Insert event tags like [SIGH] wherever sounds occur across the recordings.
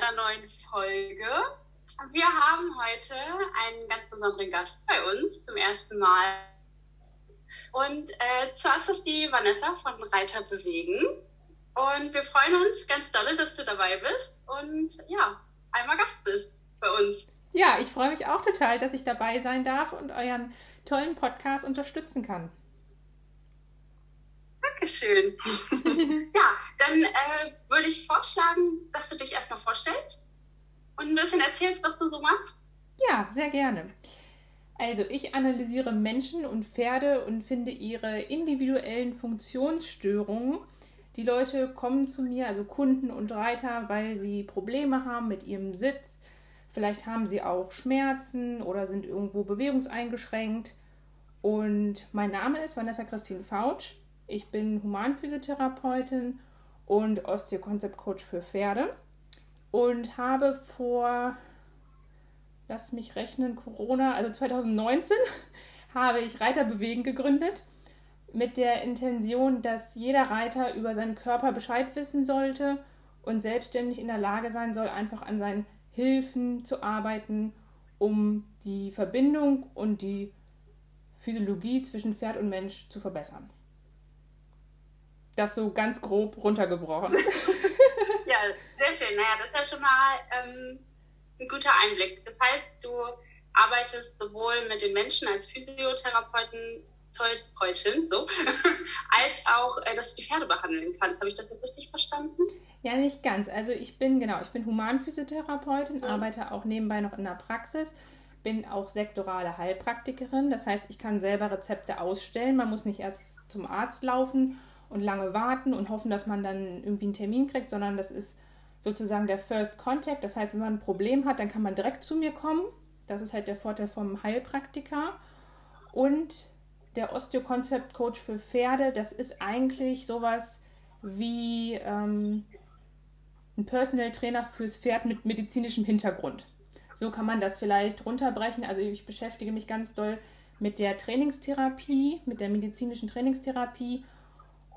einer neuen Folge. Wir haben heute einen ganz besonderen Gast bei uns zum ersten Mal. Und äh, zwar ist die Vanessa von Reiter bewegen. Und wir freuen uns ganz dolle, dass du dabei bist und ja, einmal Gast bist bei uns. Ja, ich freue mich auch total, dass ich dabei sein darf und euren tollen Podcast unterstützen kann. Dankeschön. [LAUGHS] ja, dann äh, würde ich vorschlagen, dass du dich erstmal vorstellst und ein bisschen erzählst, was du so machst. Ja, sehr gerne. Also ich analysiere Menschen und Pferde und finde ihre individuellen Funktionsstörungen. Die Leute kommen zu mir, also Kunden und Reiter, weil sie Probleme haben mit ihrem Sitz. Vielleicht haben sie auch Schmerzen oder sind irgendwo bewegungseingeschränkt. Und mein Name ist Vanessa Christine Fautsch. Ich bin Humanphysiotherapeutin und Osteokonzept-Coach für Pferde und habe vor, lass mich rechnen, Corona, also 2019, [LAUGHS] habe ich Reiterbewegen gegründet mit der Intention, dass jeder Reiter über seinen Körper Bescheid wissen sollte und selbstständig in der Lage sein soll, einfach an seinen Hilfen zu arbeiten, um die Verbindung und die Physiologie zwischen Pferd und Mensch zu verbessern. Das so ganz grob runtergebrochen. [LAUGHS] ja, sehr schön. Naja, das ist ja schon mal ähm, ein guter Einblick. Das heißt, du arbeitest sowohl mit den Menschen als Physiotherapeuten, Therapeutin, so, [LAUGHS] als auch, äh, dass du die Pferde behandeln kannst. Habe ich das jetzt richtig verstanden? Ja, nicht ganz. Also ich bin, genau, ich bin Humanphysiotherapeutin, mhm. arbeite auch nebenbei noch in der Praxis bin auch sektorale Heilpraktikerin. Das heißt, ich kann selber Rezepte ausstellen. Man muss nicht erst zum Arzt laufen und lange warten und hoffen, dass man dann irgendwie einen Termin kriegt, sondern das ist sozusagen der First Contact. Das heißt, wenn man ein Problem hat, dann kann man direkt zu mir kommen. Das ist halt der Vorteil vom Heilpraktiker. Und der Osteokonzept Coach für Pferde, das ist eigentlich sowas wie ähm, ein Personal Trainer fürs Pferd mit medizinischem Hintergrund. So kann man das vielleicht runterbrechen. Also ich beschäftige mich ganz doll mit der Trainingstherapie, mit der medizinischen Trainingstherapie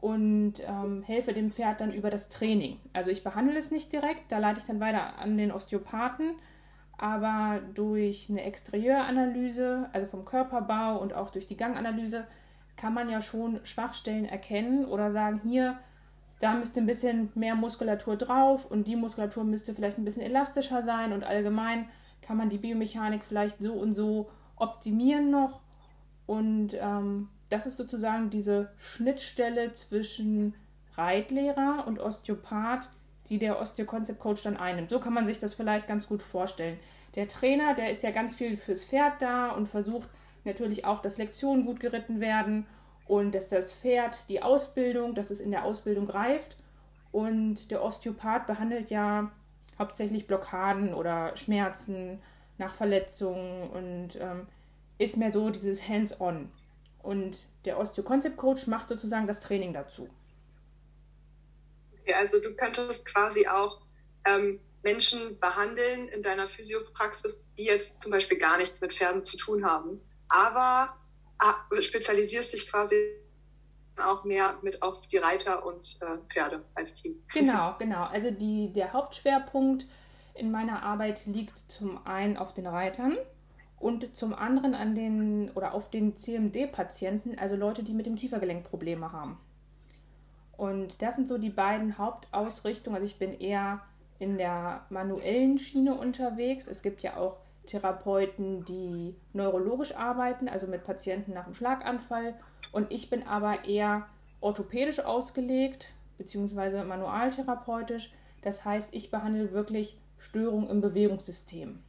und ähm, helfe dem Pferd dann über das Training. Also ich behandle es nicht direkt, da leite ich dann weiter an den Osteopathen, aber durch eine Exterieuranalyse, also vom Körperbau und auch durch die Ganganalyse, kann man ja schon Schwachstellen erkennen oder sagen, hier, da müsste ein bisschen mehr Muskulatur drauf und die Muskulatur müsste vielleicht ein bisschen elastischer sein und allgemein kann man die Biomechanik vielleicht so und so optimieren noch. Und ähm, das ist sozusagen diese Schnittstelle zwischen Reitlehrer und Osteopath, die der Osteokonzept Coach dann einnimmt. So kann man sich das vielleicht ganz gut vorstellen. Der Trainer, der ist ja ganz viel fürs Pferd da und versucht natürlich auch, dass Lektionen gut geritten werden und dass das Pferd die Ausbildung, dass es in der Ausbildung reift. Und der Osteopath behandelt ja hauptsächlich Blockaden oder Schmerzen nach Verletzungen und ähm, ist mehr so dieses Hands-on. Und der Osteo-Concept-Coach macht sozusagen das Training dazu. Okay, also du könntest quasi auch ähm, Menschen behandeln in deiner Physiopraxis, die jetzt zum Beispiel gar nichts mit Pferden zu tun haben, aber ah, spezialisierst dich quasi auch mehr mit auf die Reiter und äh, Pferde als Team. Genau, [LAUGHS] genau. Also die, der Hauptschwerpunkt in meiner Arbeit liegt zum einen auf den Reitern und zum anderen an den oder auf den CMD-Patienten, also Leute, die mit dem Kiefergelenk Probleme haben. Und das sind so die beiden Hauptausrichtungen. Also ich bin eher in der manuellen Schiene unterwegs. Es gibt ja auch Therapeuten, die neurologisch arbeiten, also mit Patienten nach einem Schlaganfall. Und ich bin aber eher orthopädisch ausgelegt, beziehungsweise manualtherapeutisch. Das heißt, ich behandle wirklich Störungen im Bewegungssystem.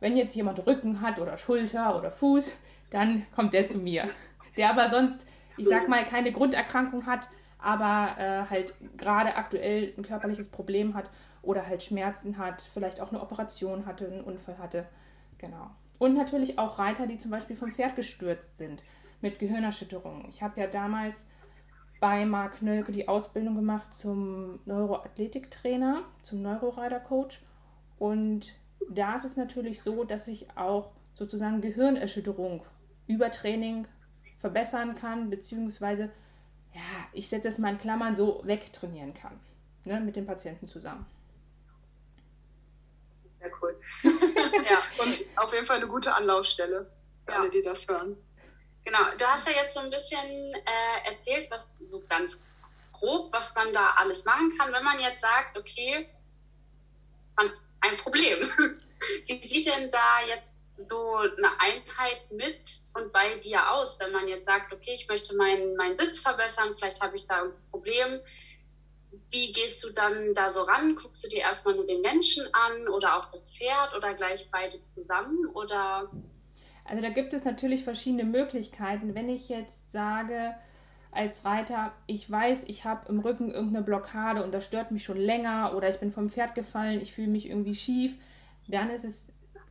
Wenn jetzt jemand Rücken hat oder Schulter oder Fuß, dann kommt der zu mir. Der aber sonst, ich sag mal, keine Grunderkrankung hat, aber äh, halt gerade aktuell ein körperliches Problem hat oder halt Schmerzen hat, vielleicht auch eine Operation hatte, einen Unfall hatte. Genau. Und natürlich auch Reiter, die zum Beispiel vom Pferd gestürzt sind mit Gehirnerschütterungen. Ich habe ja damals bei Marc Nölke die Ausbildung gemacht zum Neuroathletiktrainer, zum Neurorider-Coach. Und da ist es natürlich so, dass ich auch sozusagen Gehirnerschütterung über Training verbessern kann, beziehungsweise, ja, ich setze es mal in Klammern so wegtrainieren kann, ne, mit dem Patienten zusammen. cool. [LAUGHS] ja, und auf jeden Fall eine gute Anlaufstelle für ja. alle, die das hören. Genau, du hast ja jetzt so ein bisschen äh, erzählt, was so ganz grob, was man da alles machen kann, wenn man jetzt sagt, okay, man, ein Problem. [LAUGHS] Wie sieht denn da jetzt so eine Einheit mit und bei dir aus, wenn man jetzt sagt, okay, ich möchte meinen, meinen Sitz verbessern, vielleicht habe ich da ein Problem. Wie gehst du dann da so ran? Guckst du dir erstmal nur den Menschen an oder auch das Pferd oder gleich beide zusammen oder? Also da gibt es natürlich verschiedene Möglichkeiten. Wenn ich jetzt sage, als Reiter, ich weiß, ich habe im Rücken irgendeine Blockade und das stört mich schon länger oder ich bin vom Pferd gefallen, ich fühle mich irgendwie schief, dann ist es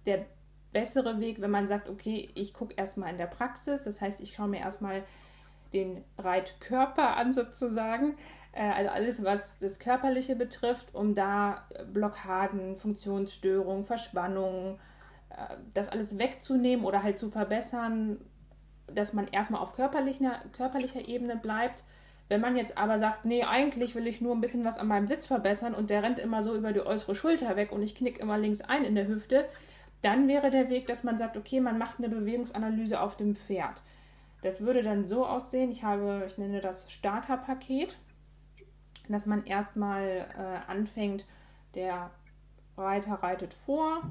der bessere Weg, wenn man sagt, okay, ich gucke erstmal in der Praxis, das heißt, ich schaue mir erstmal den Reitkörper an sozusagen, äh, also alles, was das Körperliche betrifft, um da Blockaden, Funktionsstörungen, Verspannungen, äh, das alles wegzunehmen oder halt zu verbessern, dass man erstmal auf körperlicher, körperlicher Ebene bleibt. Wenn man jetzt aber sagt, nee, eigentlich will ich nur ein bisschen was an meinem Sitz verbessern und der rennt immer so über die äußere Schulter weg und ich knick immer links ein in der Hüfte, dann wäre der Weg, dass man sagt, okay, man macht eine Bewegungsanalyse auf dem Pferd. Das würde dann so aussehen, ich habe, ich nenne das Starterpaket, dass man erstmal äh, anfängt, der Reiter reitet vor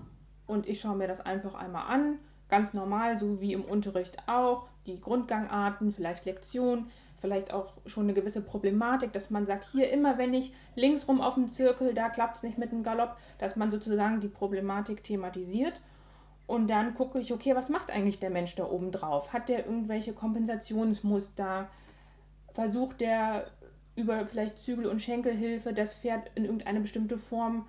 und ich schaue mir das einfach einmal an, ganz normal, so wie im Unterricht auch, die Grundgangarten, vielleicht Lektionen, vielleicht auch schon eine gewisse Problematik, dass man sagt, hier immer wenn ich links rum auf dem Zirkel, da klappt es nicht mit dem Galopp, dass man sozusagen die Problematik thematisiert. Und dann gucke ich, okay, was macht eigentlich der Mensch da oben drauf? Hat der irgendwelche Kompensationsmuster? Versucht der über vielleicht Zügel- und Schenkelhilfe das Pferd in irgendeine bestimmte Form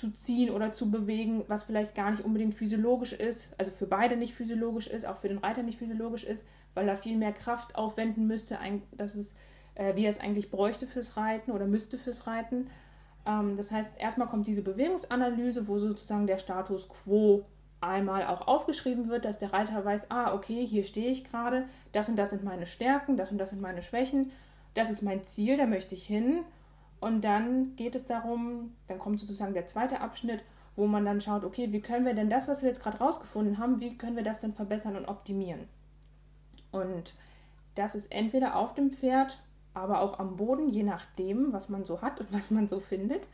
zu ziehen oder zu bewegen, was vielleicht gar nicht unbedingt physiologisch ist, also für beide nicht physiologisch ist, auch für den Reiter nicht physiologisch ist, weil er viel mehr Kraft aufwenden müsste, dass es, äh, wie er es eigentlich bräuchte fürs Reiten oder müsste fürs Reiten. Ähm, das heißt, erstmal kommt diese Bewegungsanalyse, wo sozusagen der Status quo einmal auch aufgeschrieben wird, dass der Reiter weiß, ah, okay, hier stehe ich gerade, das und das sind meine Stärken, das und das sind meine Schwächen, das ist mein Ziel, da möchte ich hin. Und dann geht es darum, dann kommt sozusagen der zweite Abschnitt, wo man dann schaut, okay, wie können wir denn das, was wir jetzt gerade rausgefunden haben, wie können wir das denn verbessern und optimieren? Und das ist entweder auf dem Pferd, aber auch am Boden, je nachdem, was man so hat und was man so findet.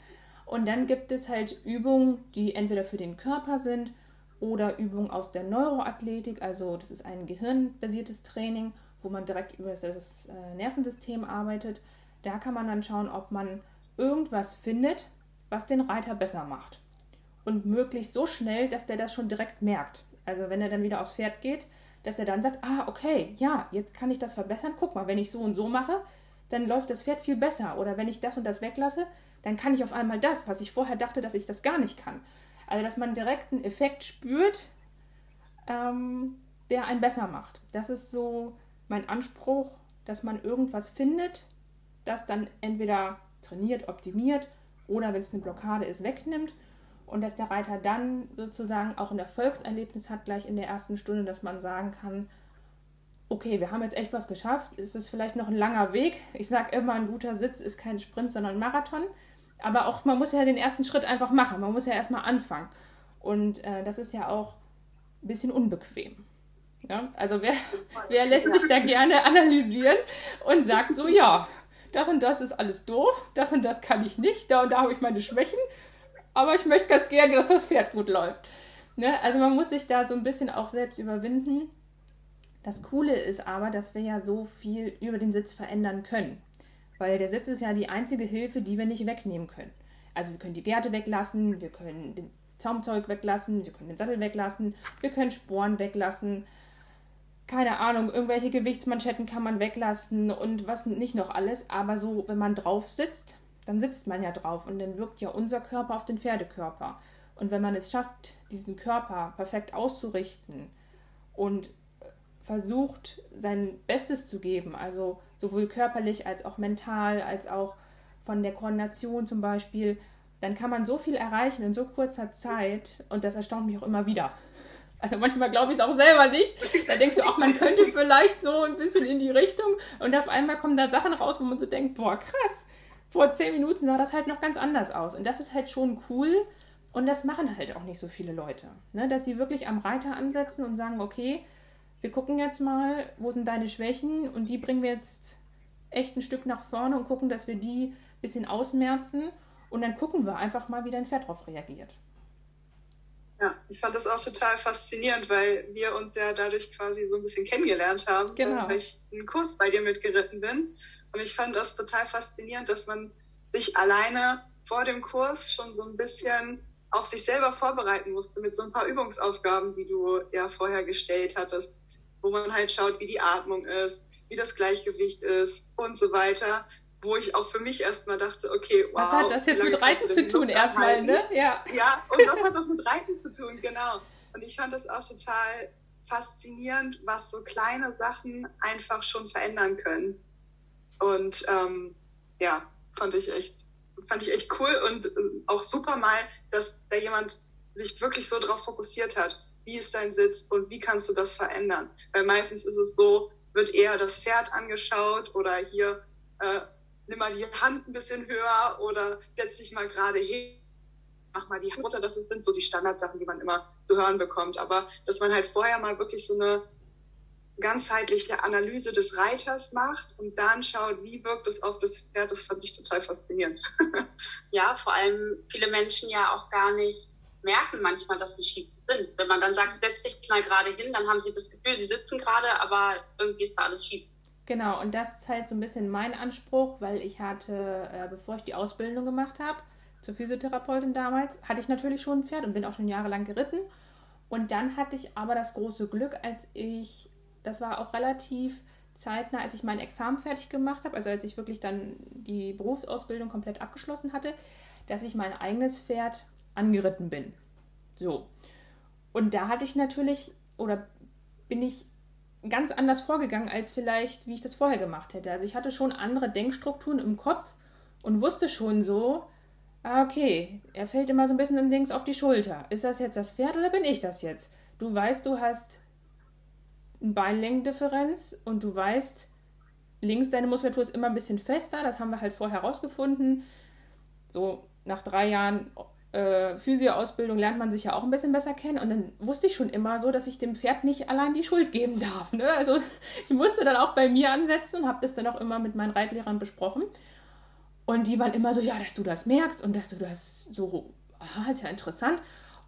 Und dann gibt es halt Übungen, die entweder für den Körper sind oder Übungen aus der Neuroathletik. Also das ist ein gehirnbasiertes Training, wo man direkt über das äh, Nervensystem arbeitet. Da kann man dann schauen, ob man irgendwas findet, was den Reiter besser macht. Und möglichst so schnell, dass der das schon direkt merkt. Also wenn er dann wieder aufs Pferd geht, dass er dann sagt, ah, okay, ja, jetzt kann ich das verbessern. Guck mal, wenn ich so und so mache, dann läuft das Pferd viel besser. Oder wenn ich das und das weglasse, dann kann ich auf einmal das, was ich vorher dachte, dass ich das gar nicht kann. Also, dass man direkt einen Effekt spürt, ähm, der einen besser macht. Das ist so mein Anspruch, dass man irgendwas findet, das dann entweder trainiert, optimiert oder wenn es eine Blockade ist, wegnimmt und dass der Reiter dann sozusagen auch ein Erfolgserlebnis hat, gleich in der ersten Stunde, dass man sagen kann, okay, wir haben jetzt echt was geschafft, es ist vielleicht noch ein langer Weg. Ich sage immer, ein guter Sitz ist kein Sprint, sondern ein Marathon. Aber auch, man muss ja den ersten Schritt einfach machen, man muss ja erstmal anfangen. Und äh, das ist ja auch ein bisschen unbequem. Ja? Also wer, wer lässt sich da gerne analysieren und sagt so, ja, das und das ist alles doof, das und das kann ich nicht, da und da habe ich meine Schwächen aber ich möchte ganz gerne, dass das Pferd gut läuft. Ne? Also man muss sich da so ein bisschen auch selbst überwinden. Das Coole ist aber, dass wir ja so viel über den Sitz verändern können. Weil der Sitz ist ja die einzige Hilfe, die wir nicht wegnehmen können. Also wir können die Gärte weglassen, wir können den Zaumzeug weglassen, wir können den Sattel weglassen, wir können Sporen weglassen. Keine Ahnung, irgendwelche Gewichtsmanschetten kann man weglassen und was nicht noch alles. Aber so, wenn man drauf sitzt, dann sitzt man ja drauf und dann wirkt ja unser Körper auf den Pferdekörper. Und wenn man es schafft, diesen Körper perfekt auszurichten und äh, versucht, sein Bestes zu geben, also sowohl körperlich als auch mental, als auch von der Koordination zum Beispiel, dann kann man so viel erreichen in so kurzer Zeit und das erstaunt mich auch immer wieder. Also manchmal glaube ich es auch selber nicht. Da denkst du, ach, man könnte [LAUGHS] vielleicht so ein bisschen in die Richtung und auf einmal kommen da Sachen raus, wo man so denkt, boah, krass, vor zehn Minuten sah das halt noch ganz anders aus. Und das ist halt schon cool. Und das machen halt auch nicht so viele Leute. Ne? Dass sie wirklich am Reiter ansetzen und sagen, okay, wir gucken jetzt mal, wo sind deine Schwächen und die bringen wir jetzt echt ein Stück nach vorne und gucken, dass wir die ein bisschen ausmerzen und dann gucken wir einfach mal, wie dein Pferd darauf reagiert. Ja, ich fand das auch total faszinierend, weil wir uns ja dadurch quasi so ein bisschen kennengelernt haben, genau. weil ich einen Kurs bei dir mitgeritten bin. Und ich fand das total faszinierend, dass man sich alleine vor dem Kurs schon so ein bisschen auf sich selber vorbereiten musste mit so ein paar Übungsaufgaben, die du ja vorher gestellt hattest, wo man halt schaut, wie die Atmung ist, wie das Gleichgewicht ist und so weiter wo ich auch für mich erstmal dachte, okay, wow. Was hat das jetzt mit Reiten zu tun erstmal, ne? Ja. Ja, und was hat das mit Reiten zu tun, genau. Und ich fand das auch total faszinierend, was so kleine Sachen einfach schon verändern können. Und ähm, ja, fand ich echt, fand ich echt cool und äh, auch super mal, dass da jemand sich wirklich so drauf fokussiert hat. Wie ist dein Sitz und wie kannst du das verändern? Weil meistens ist es so, wird eher das Pferd angeschaut oder hier äh, nimm mal die Hand ein bisschen höher oder setz dich mal gerade hin, mach mal die Hand runter. Das sind so die Standardsachen, die man immer zu hören bekommt. Aber dass man halt vorher mal wirklich so eine ganzheitliche Analyse des Reiters macht und dann schaut, wie wirkt es auf das Pferd, das fand ich total faszinierend. [LAUGHS] ja, vor allem viele Menschen ja auch gar nicht merken manchmal, dass sie schief sind. Wenn man dann sagt, setz dich mal gerade hin, dann haben sie das Gefühl, sie sitzen gerade, aber irgendwie ist da alles schief. Genau, und das ist halt so ein bisschen mein Anspruch, weil ich hatte, äh, bevor ich die Ausbildung gemacht habe, zur Physiotherapeutin damals, hatte ich natürlich schon ein Pferd und bin auch schon jahrelang geritten. Und dann hatte ich aber das große Glück, als ich, das war auch relativ zeitnah, als ich mein Examen fertig gemacht habe, also als ich wirklich dann die Berufsausbildung komplett abgeschlossen hatte, dass ich mein eigenes Pferd angeritten bin. So. Und da hatte ich natürlich, oder bin ich ganz anders vorgegangen, als vielleicht, wie ich das vorher gemacht hätte. Also ich hatte schon andere Denkstrukturen im Kopf und wusste schon so, ah, okay, er fällt immer so ein bisschen links auf die Schulter. Ist das jetzt das Pferd oder bin ich das jetzt? Du weißt, du hast eine Beinlängendifferenz und du weißt, links deine Muskulatur ist immer ein bisschen fester. Das haben wir halt vorher herausgefunden. So nach drei Jahren äh, Physio-Ausbildung lernt man sich ja auch ein bisschen besser kennen. Und dann wusste ich schon immer so, dass ich dem Pferd nicht allein die Schuld geben darf. Ne? Also [LAUGHS] ich musste dann auch bei mir ansetzen und habe das dann auch immer mit meinen Reitlehrern besprochen. Und die waren immer so, ja, dass du das merkst und dass du das so, aha, ist ja interessant.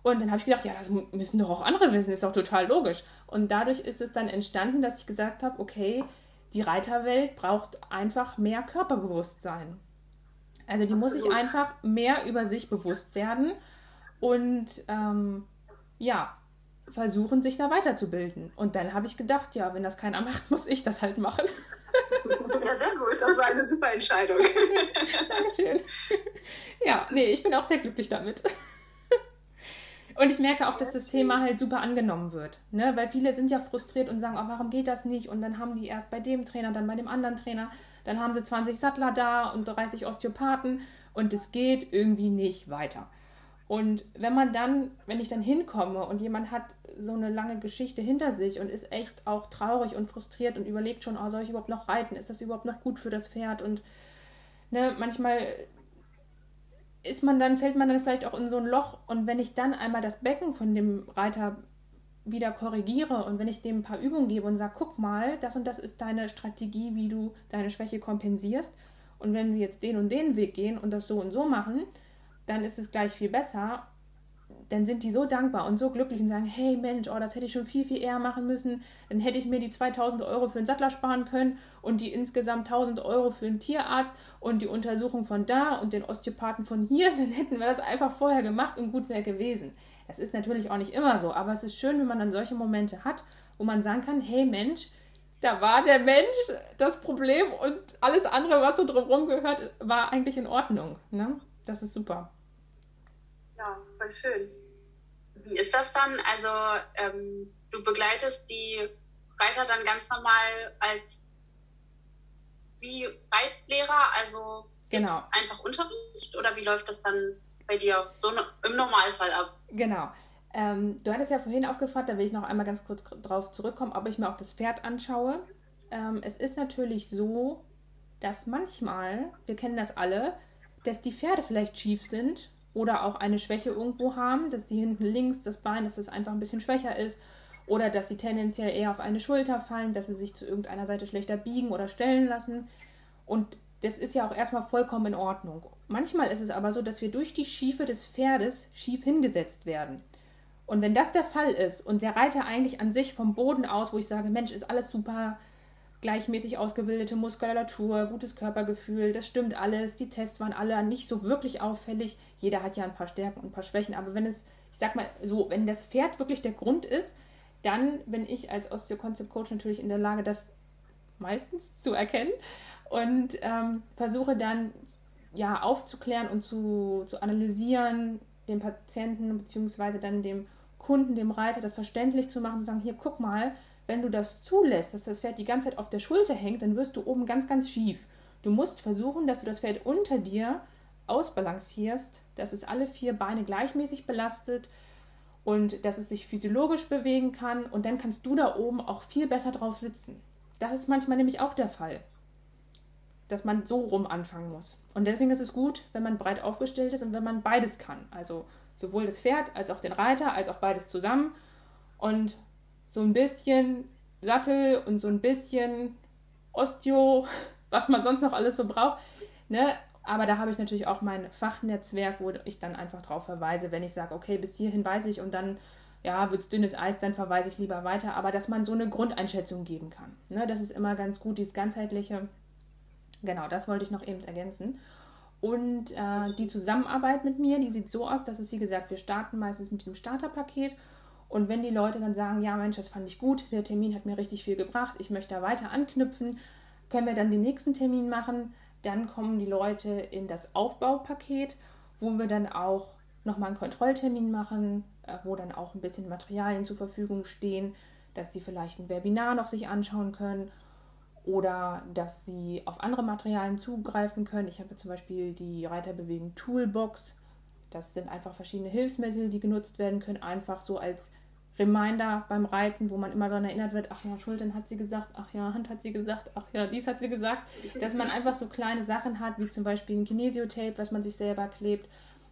Und dann habe ich gedacht, ja, das müssen doch auch andere wissen, ist doch total logisch. Und dadurch ist es dann entstanden, dass ich gesagt habe, okay, die Reiterwelt braucht einfach mehr Körperbewusstsein. Also die muss sich einfach mehr über sich bewusst werden und ähm, ja, versuchen, sich da weiterzubilden. Und dann habe ich gedacht, ja, wenn das keiner [LAUGHS] macht, muss ich das halt machen. Ja, sehr gut. Das war eine super Entscheidung. [LAUGHS] Dankeschön. Ja, nee, ich bin auch sehr glücklich damit. Und ich merke auch, dass das Thema halt super angenommen wird. Ne? Weil viele sind ja frustriert und sagen, oh, warum geht das nicht? Und dann haben die erst bei dem Trainer, dann bei dem anderen Trainer, dann haben sie 20 Sattler da und 30 Osteopathen und es geht irgendwie nicht weiter. Und wenn man dann, wenn ich dann hinkomme und jemand hat so eine lange Geschichte hinter sich und ist echt auch traurig und frustriert und überlegt schon, oh, soll ich überhaupt noch reiten? Ist das überhaupt noch gut für das Pferd? Und ne, manchmal ist man dann, fällt man dann vielleicht auch in so ein Loch und wenn ich dann einmal das Becken von dem Reiter wieder korrigiere und wenn ich dem ein paar Übungen gebe und sage, guck mal, das und das ist deine Strategie, wie du deine Schwäche kompensierst und wenn wir jetzt den und den Weg gehen und das so und so machen, dann ist es gleich viel besser dann sind die so dankbar und so glücklich und sagen, hey Mensch, oh, das hätte ich schon viel, viel eher machen müssen. Dann hätte ich mir die 2000 Euro für einen Sattler sparen können und die insgesamt 1000 Euro für einen Tierarzt und die Untersuchung von da und den Osteopathen von hier. [LAUGHS] Dann hätten wir das einfach vorher gemacht und gut wäre gewesen. Das ist natürlich auch nicht immer so, aber es ist schön, wenn man dann solche Momente hat, wo man sagen kann, hey Mensch, da war der Mensch das Problem und alles andere, was so drumherum gehört, war eigentlich in Ordnung. Ne? Das ist super. Ja, voll schön. Wie ist das dann? Also ähm, du begleitest die Reiter dann ganz normal als wie Reitlehrer, also genau. einfach Unterricht oder wie läuft das dann bei dir so im Normalfall ab? Genau. Ähm, du hattest ja vorhin auch gefragt, da will ich noch einmal ganz kurz drauf zurückkommen, ob ich mir auch das Pferd anschaue. Ähm, es ist natürlich so, dass manchmal, wir kennen das alle, dass die Pferde vielleicht schief sind oder auch eine Schwäche irgendwo haben, dass sie hinten links das Bein, dass es einfach ein bisschen schwächer ist oder dass sie tendenziell eher auf eine Schulter fallen, dass sie sich zu irgendeiner Seite schlechter biegen oder stellen lassen. Und das ist ja auch erstmal vollkommen in Ordnung. Manchmal ist es aber so, dass wir durch die Schiefe des Pferdes schief hingesetzt werden. Und wenn das der Fall ist und der Reiter eigentlich an sich vom Boden aus, wo ich sage, Mensch, ist alles super, gleichmäßig ausgebildete Muskulatur, gutes Körpergefühl, das stimmt alles, die Tests waren alle nicht so wirklich auffällig. Jeder hat ja ein paar Stärken und ein paar Schwächen, aber wenn es, ich sag mal so, wenn das Pferd wirklich der Grund ist, dann bin ich als Osteo-Concept-Coach natürlich in der Lage, das meistens zu erkennen und ähm, versuche dann ja aufzuklären und zu, zu analysieren, dem Patienten bzw. dann dem Kunden, dem Reiter, das verständlich zu machen, zu sagen, hier guck mal, wenn du das zulässt, dass das Pferd die ganze Zeit auf der Schulter hängt, dann wirst du oben ganz, ganz schief. Du musst versuchen, dass du das Pferd unter dir ausbalancierst, dass es alle vier Beine gleichmäßig belastet und dass es sich physiologisch bewegen kann und dann kannst du da oben auch viel besser drauf sitzen. Das ist manchmal nämlich auch der Fall, dass man so rum anfangen muss. Und deswegen ist es gut, wenn man breit aufgestellt ist und wenn man beides kann. Also sowohl das Pferd als auch den Reiter, als auch beides zusammen. Und so ein bisschen Sattel und so ein bisschen Osteo, [LAUGHS] was man sonst noch alles so braucht. Ne? Aber da habe ich natürlich auch mein Fachnetzwerk, wo ich dann einfach drauf verweise, wenn ich sage, okay, bis hierhin weiß ich und dann ja, wird es dünnes Eis, dann verweise ich lieber weiter. Aber dass man so eine Grundeinschätzung geben kann. Ne? Das ist immer ganz gut, dieses ganzheitliche. Genau, das wollte ich noch eben ergänzen. Und äh, die Zusammenarbeit mit mir, die sieht so aus, dass es, wie gesagt, wir starten meistens mit diesem Starterpaket und wenn die Leute dann sagen, ja Mensch, das fand ich gut, der Termin hat mir richtig viel gebracht, ich möchte da weiter anknüpfen, können wir dann den nächsten Termin machen. Dann kommen die Leute in das Aufbaupaket, wo wir dann auch nochmal einen Kontrolltermin machen, äh, wo dann auch ein bisschen Materialien zur Verfügung stehen, dass sie vielleicht ein Webinar noch sich anschauen können oder dass sie auf andere Materialien zugreifen können. Ich habe zum Beispiel die Reiterbewegung Toolbox. Das sind einfach verschiedene Hilfsmittel, die genutzt werden können, einfach so als Reminder beim Reiten, wo man immer daran erinnert wird, ach ja, Schultern hat sie gesagt, ach ja, Hand hat sie gesagt, ach ja, dies hat sie gesagt, dass man einfach so kleine Sachen hat, wie zum Beispiel ein Kinesiotape, was man sich selber klebt,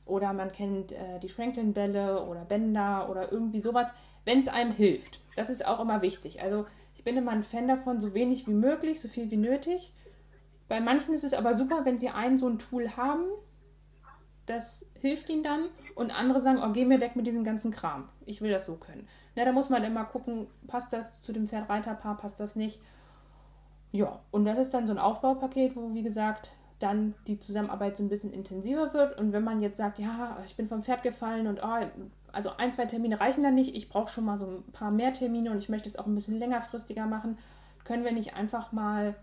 oder man kennt äh, die Franklin-Bälle oder Bänder oder irgendwie sowas, wenn es einem hilft. Das ist auch immer wichtig. Also ich bin immer ein Fan davon, so wenig wie möglich, so viel wie nötig. Bei manchen ist es aber super, wenn sie ein so ein Tool haben, das hilft ihnen dann. Und andere sagen, oh, geh mir weg mit diesem ganzen Kram. Ich will das so können. Na, da muss man immer gucken, passt das zu dem Pferd-Reiter-Paar, passt das nicht. Ja, und das ist dann so ein Aufbaupaket, wo, wie gesagt, dann die Zusammenarbeit so ein bisschen intensiver wird. Und wenn man jetzt sagt, ja, ich bin vom Pferd gefallen und oh, also ein, zwei Termine reichen dann nicht, ich brauche schon mal so ein paar mehr Termine und ich möchte es auch ein bisschen längerfristiger machen, können wir nicht einfach mal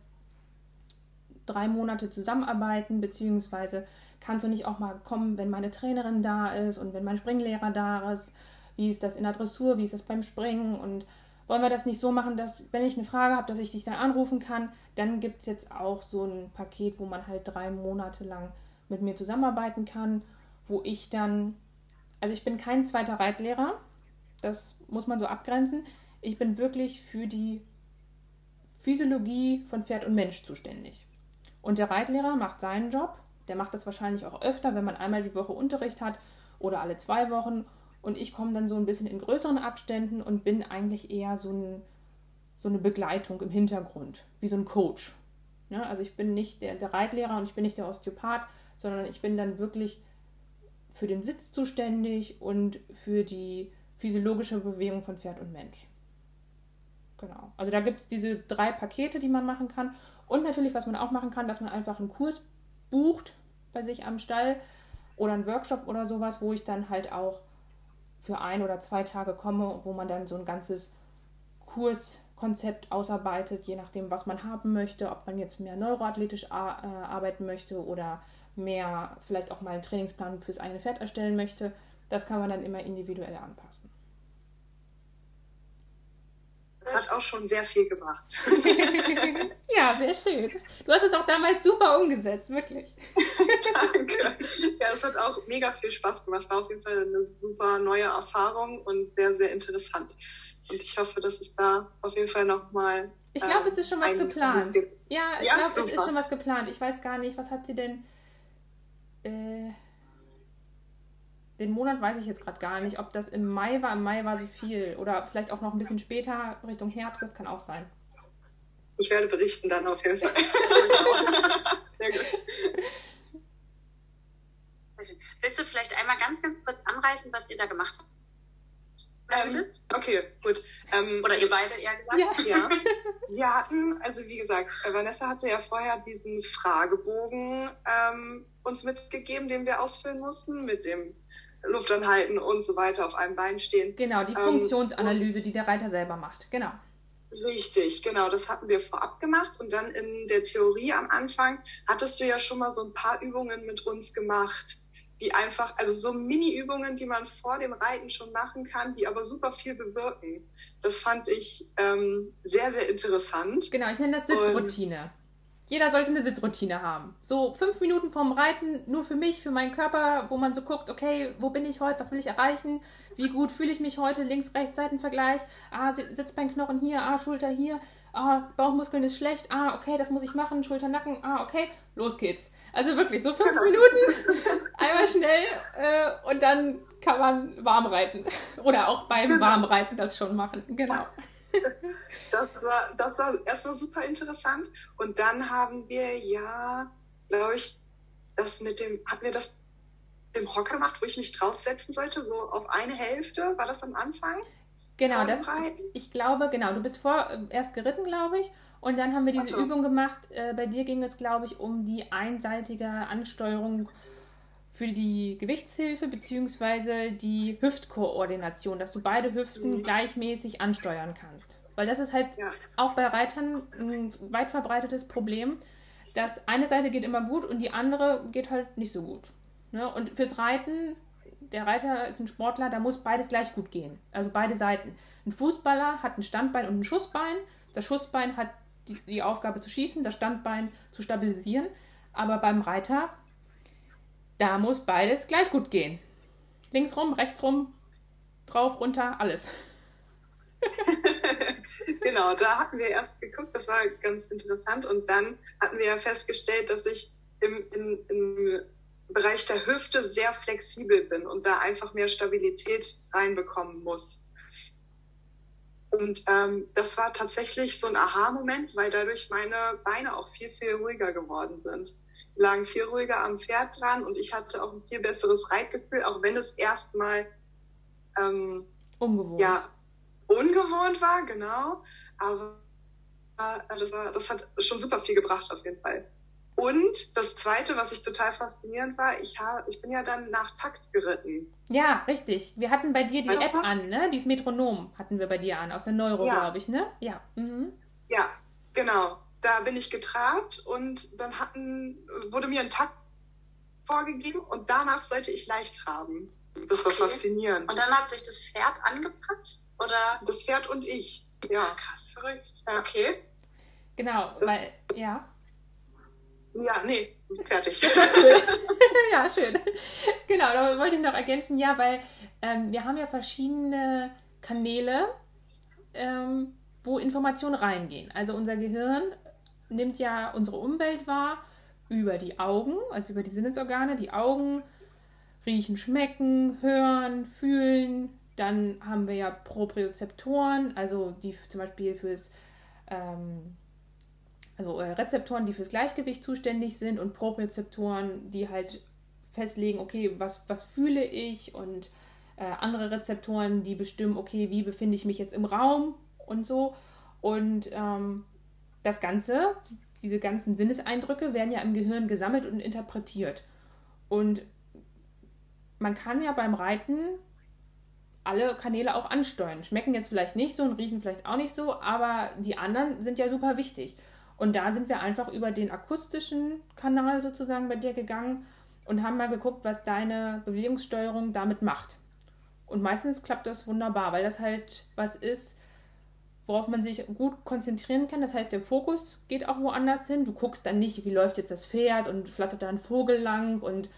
drei Monate zusammenarbeiten, beziehungsweise kannst du nicht auch mal kommen, wenn meine Trainerin da ist und wenn mein Springlehrer da ist, wie ist das in der Dressur, wie ist das beim Springen? Und wollen wir das nicht so machen, dass wenn ich eine Frage habe, dass ich dich dann anrufen kann, dann gibt es jetzt auch so ein Paket, wo man halt drei Monate lang mit mir zusammenarbeiten kann, wo ich dann, also ich bin kein zweiter Reitlehrer, das muss man so abgrenzen, ich bin wirklich für die Physiologie von Pferd und Mensch zuständig. Und der Reitlehrer macht seinen Job. Der macht das wahrscheinlich auch öfter, wenn man einmal die Woche Unterricht hat oder alle zwei Wochen. Und ich komme dann so ein bisschen in größeren Abständen und bin eigentlich eher so, ein, so eine Begleitung im Hintergrund, wie so ein Coach. Ja, also ich bin nicht der, der Reitlehrer und ich bin nicht der Osteopath, sondern ich bin dann wirklich für den Sitz zuständig und für die physiologische Bewegung von Pferd und Mensch. Genau. Also da gibt es diese drei Pakete, die man machen kann. Und natürlich, was man auch machen kann, dass man einfach einen Kurs bucht bei sich am Stall oder einen Workshop oder sowas, wo ich dann halt auch für ein oder zwei Tage komme, wo man dann so ein ganzes Kurskonzept ausarbeitet, je nachdem, was man haben möchte, ob man jetzt mehr neuroathletisch äh, arbeiten möchte oder mehr vielleicht auch mal einen Trainingsplan fürs eigene Pferd erstellen möchte. Das kann man dann immer individuell anpassen hat auch schon sehr viel gebracht. [LAUGHS] ja, sehr schön. Du hast es auch damals super umgesetzt, wirklich. [LAUGHS] Danke. Ja, es hat auch mega viel Spaß gemacht. War auf jeden Fall eine super neue Erfahrung und sehr, sehr interessant. Und ich hoffe, dass es da auf jeden Fall nochmal. Ich glaube, es ist schon was geplant. Ja, ich ja, glaube, es ist schon was geplant. Ich weiß gar nicht, was hat sie denn. Äh, den Monat weiß ich jetzt gerade gar nicht, ob das im Mai war. Im Mai war so viel. Oder vielleicht auch noch ein bisschen später, Richtung Herbst, das kann auch sein. Ich werde berichten dann auf jeden Fall. [LAUGHS] Sehr gut. Willst du vielleicht einmal ganz, ganz kurz anreißen, was ihr da gemacht habt? Ähm, okay, gut. Ähm, Oder ihr beide eher gesagt? Ja. ja. Wir hatten, also wie gesagt, Vanessa hatte ja vorher diesen Fragebogen ähm, uns mitgegeben, den wir ausfüllen mussten, mit dem Luft anhalten und so weiter auf einem Bein stehen. Genau, die Funktionsanalyse, die der Reiter selber macht. Genau. Richtig, genau. Das hatten wir vorab gemacht und dann in der Theorie am Anfang hattest du ja schon mal so ein paar Übungen mit uns gemacht die einfach, also so Mini-Übungen, die man vor dem Reiten schon machen kann, die aber super viel bewirken. Das fand ich ähm, sehr, sehr interessant. Genau, ich nenne das Sitzroutine. Und jeder sollte eine Sitzroutine haben. So fünf Minuten vorm Reiten, nur für mich, für meinen Körper, wo man so guckt, okay, wo bin ich heute, was will ich erreichen, wie gut fühle ich mich heute, links-rechts-Seitenvergleich, ah, Sitzbeinknochen hier, ah, Schulter hier, ah, Bauchmuskeln ist schlecht, ah, okay, das muss ich machen, Schulter, Nacken, ah, okay, los geht's. Also wirklich, so fünf genau. Minuten, [LAUGHS] einmal schnell äh, und dann kann man warm reiten. [LAUGHS] Oder auch beim genau. Warmreiten das schon machen, genau. Das war, das war erstmal super interessant. Und dann haben wir ja, glaube ich, das mit dem, hatten wir das im Hocker gemacht, wo ich mich draufsetzen sollte, so auf eine Hälfte, war das am Anfang? Genau, das, ich glaube, genau, du bist vor, äh, erst geritten, glaube ich, und dann haben wir diese so. Übung gemacht. Äh, bei dir ging es, glaube ich, um die einseitige Ansteuerung für die Gewichtshilfe bzw. die Hüftkoordination, dass du beide Hüften mhm. gleichmäßig ansteuern kannst. Weil das ist halt ja. auch bei Reitern ein weit verbreitetes Problem, dass eine Seite geht immer gut und die andere geht halt nicht so gut. Ne? Und fürs Reiten der Reiter ist ein Sportler, da muss beides gleich gut gehen. Also beide Seiten. Ein Fußballer hat ein Standbein und ein Schussbein. Das Schussbein hat die, die Aufgabe zu schießen, das Standbein zu stabilisieren. Aber beim Reiter, da muss beides gleich gut gehen. Links rum, rechts rum, drauf, runter, alles. [LAUGHS] genau, da hatten wir erst geguckt, das war ganz interessant. Und dann hatten wir ja festgestellt, dass ich im, im, im Bereich der Hüfte sehr flexibel bin und da einfach mehr Stabilität reinbekommen muss. Und ähm, das war tatsächlich so ein Aha-Moment, weil dadurch meine Beine auch viel, viel ruhiger geworden sind. Lagen viel ruhiger am Pferd dran und ich hatte auch ein viel besseres Reitgefühl, auch wenn es erstmal ähm, ungewohnt. Ja, ungewohnt war, genau. Aber äh, das, war, das hat schon super viel gebracht auf jeden Fall. Und das Zweite, was ich total faszinierend war, ich, hab, ich bin ja dann nach Takt geritten. Ja, richtig. Wir hatten bei dir die App an, ne? Dieses Metronom hatten wir bei dir an, aus der Neuro, ja. glaube ich, ne? Ja. Mhm. Ja, genau. Da bin ich getrabt und dann hatten, wurde mir ein Takt vorgegeben und danach sollte ich leicht traben. Das war faszinierend. Und dann hat sich das Pferd angepasst? Oder? Das Pferd und ich. Ja. Ach, krass, verrückt. Ja. Okay. Genau, weil, ja. Ja, nee, fertig. [LAUGHS] [LAUGHS] ja, schön. Genau, da wollte ich noch ergänzen, ja, weil ähm, wir haben ja verschiedene Kanäle, ähm, wo Informationen reingehen. Also unser Gehirn nimmt ja unsere Umwelt wahr über die Augen, also über die Sinnesorgane. Die Augen riechen, schmecken, hören, fühlen. Dann haben wir ja Propriozeptoren, also die zum Beispiel fürs ähm, also äh, Rezeptoren, die fürs Gleichgewicht zuständig sind und Propriozeptoren, die halt festlegen, okay, was, was fühle ich und äh, andere Rezeptoren, die bestimmen, okay, wie befinde ich mich jetzt im Raum und so. Und ähm, das Ganze, diese ganzen Sinneseindrücke werden ja im Gehirn gesammelt und interpretiert. Und man kann ja beim Reiten alle Kanäle auch ansteuern. Schmecken jetzt vielleicht nicht so und riechen vielleicht auch nicht so, aber die anderen sind ja super wichtig. Und da sind wir einfach über den akustischen Kanal sozusagen bei dir gegangen und haben mal geguckt, was deine Bewegungssteuerung damit macht. Und meistens klappt das wunderbar, weil das halt was ist, worauf man sich gut konzentrieren kann. Das heißt, der Fokus geht auch woanders hin. Du guckst dann nicht, wie läuft jetzt das Pferd und flattert da ein Vogel lang und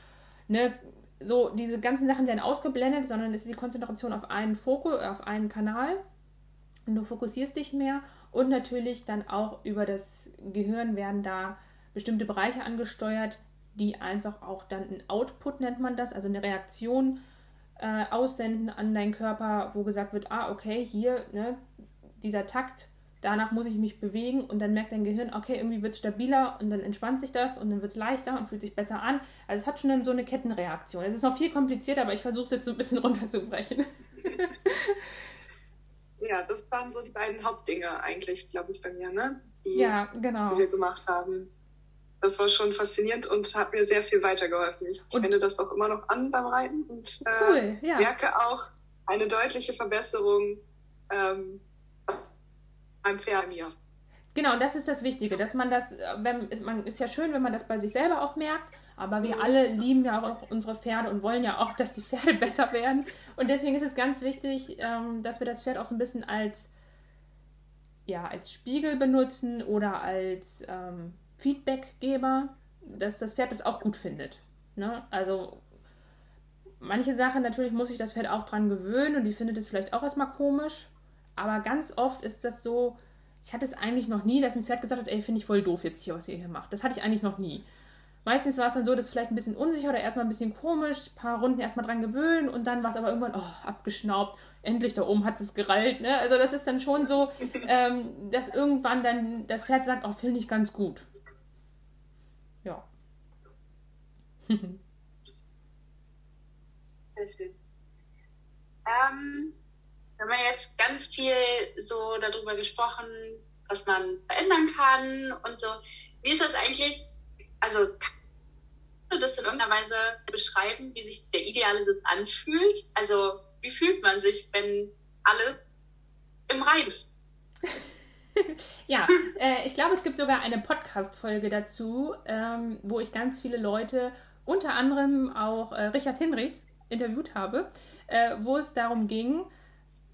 ne, so diese ganzen Sachen werden ausgeblendet, sondern es ist die Konzentration auf einen Fokus, auf einen Kanal und du fokussierst dich mehr und natürlich dann auch über das Gehirn werden da bestimmte Bereiche angesteuert, die einfach auch dann ein Output nennt man das, also eine Reaktion äh, aussenden an deinen Körper, wo gesagt wird, ah, okay, hier, ne, dieser Takt, danach muss ich mich bewegen und dann merkt dein Gehirn, okay, irgendwie wird es stabiler und dann entspannt sich das und dann wird es leichter und fühlt sich besser an. Also es hat schon dann so eine Kettenreaktion. Es ist noch viel komplizierter, aber ich versuche es jetzt so ein bisschen [LAUGHS] runterzubrechen. ja, das waren so die beiden Hauptdinge eigentlich, glaube ich, bei mir, ne? Die, ja, genau. Die wir gemacht haben. Das war schon faszinierend und hat mir sehr viel weitergeholfen. Ich und wende das auch immer noch an beim Reiten und äh, cool, ja. merke auch eine deutliche Verbesserung ähm, beim Pferd mir. Genau, und das ist das Wichtige, dass man das, wenn, man ist ja schön, wenn man das bei sich selber auch merkt, aber wir alle lieben ja auch unsere Pferde und wollen ja auch, dass die Pferde [LAUGHS] besser werden. Und deswegen ist es ganz wichtig, ähm, dass wir das Pferd auch so ein bisschen als, ja, als Spiegel benutzen oder als ähm, Feedbackgeber, dass das Pferd das auch gut findet. Ne? Also manche Sachen natürlich muss sich das Pferd auch dran gewöhnen und die findet es vielleicht auch erstmal komisch. Aber ganz oft ist das so, ich hatte es eigentlich noch nie, dass ein Pferd gesagt hat, ey, finde ich voll doof jetzt hier, was ihr hier macht. Das hatte ich eigentlich noch nie. Meistens war es dann so, dass vielleicht ein bisschen unsicher oder erstmal ein bisschen komisch, ein paar Runden erstmal dran gewöhnen und dann war es aber irgendwann, oh, abgeschnaubt, endlich da oben hat es gerallt. Ne? Also das ist dann schon so, [LAUGHS] ähm, dass irgendwann dann das Pferd sagt, oh, finde ich ganz gut. Ja. [LAUGHS] Sehr schön. Ähm, haben ja jetzt ganz viel so darüber gesprochen, was man verändern kann und so. Wie ist das eigentlich? Also kannst du das in irgendeiner Weise beschreiben, wie sich der ideale Sitz anfühlt? Also wie fühlt man sich, wenn alles im Rein ist? [LAUGHS] ja, äh, ich glaube, es gibt sogar eine Podcast-Folge dazu, ähm, wo ich ganz viele Leute, unter anderem auch äh, Richard Hinrichs, interviewt habe, äh, wo es darum ging,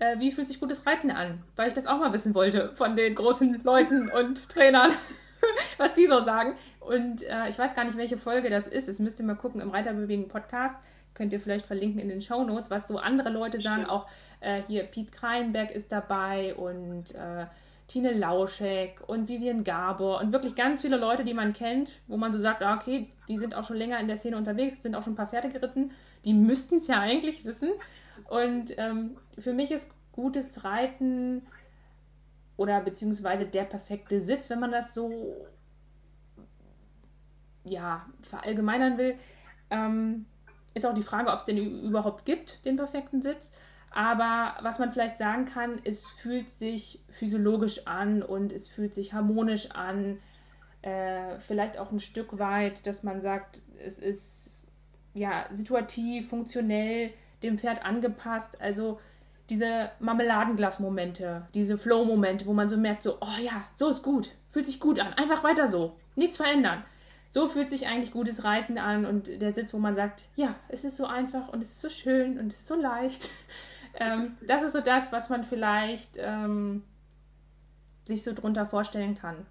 äh, wie fühlt sich gutes Reiten an? Weil ich das auch mal wissen wollte von den großen Leuten und Trainern, [LAUGHS] was die so sagen. Und äh, ich weiß gar nicht, welche Folge das ist. Es müsst ihr mal gucken im Reiterbewegen Podcast. Könnt ihr vielleicht verlinken in den Show Notes, was so andere Leute sagen. Auch äh, hier Piet Kreinberg ist dabei und äh, Tine Lauschek und Vivian Gabor und wirklich ganz viele Leute, die man kennt, wo man so sagt, ah, okay, die sind auch schon länger in der Szene unterwegs, sind auch schon ein paar Pferde geritten, die müssten es ja eigentlich wissen. Und ähm, für mich ist gutes Reiten oder beziehungsweise der perfekte Sitz, wenn man das so ja, verallgemeinern will, ähm, ist auch die Frage, ob es den überhaupt gibt, den perfekten Sitz. Aber was man vielleicht sagen kann, es fühlt sich physiologisch an und es fühlt sich harmonisch an. Äh, vielleicht auch ein Stück weit, dass man sagt, es ist ja situativ, funktionell dem Pferd angepasst. Also diese Marmeladenglas-Momente, diese Flow-Momente, wo man so merkt, so, oh ja, so ist gut, fühlt sich gut an, einfach weiter so, nichts verändern. So fühlt sich eigentlich gutes Reiten an und der Sitz, wo man sagt, ja, es ist so einfach und es ist so schön und es ist so leicht. [LAUGHS] ähm, das ist so das, was man vielleicht ähm, sich so drunter vorstellen kann.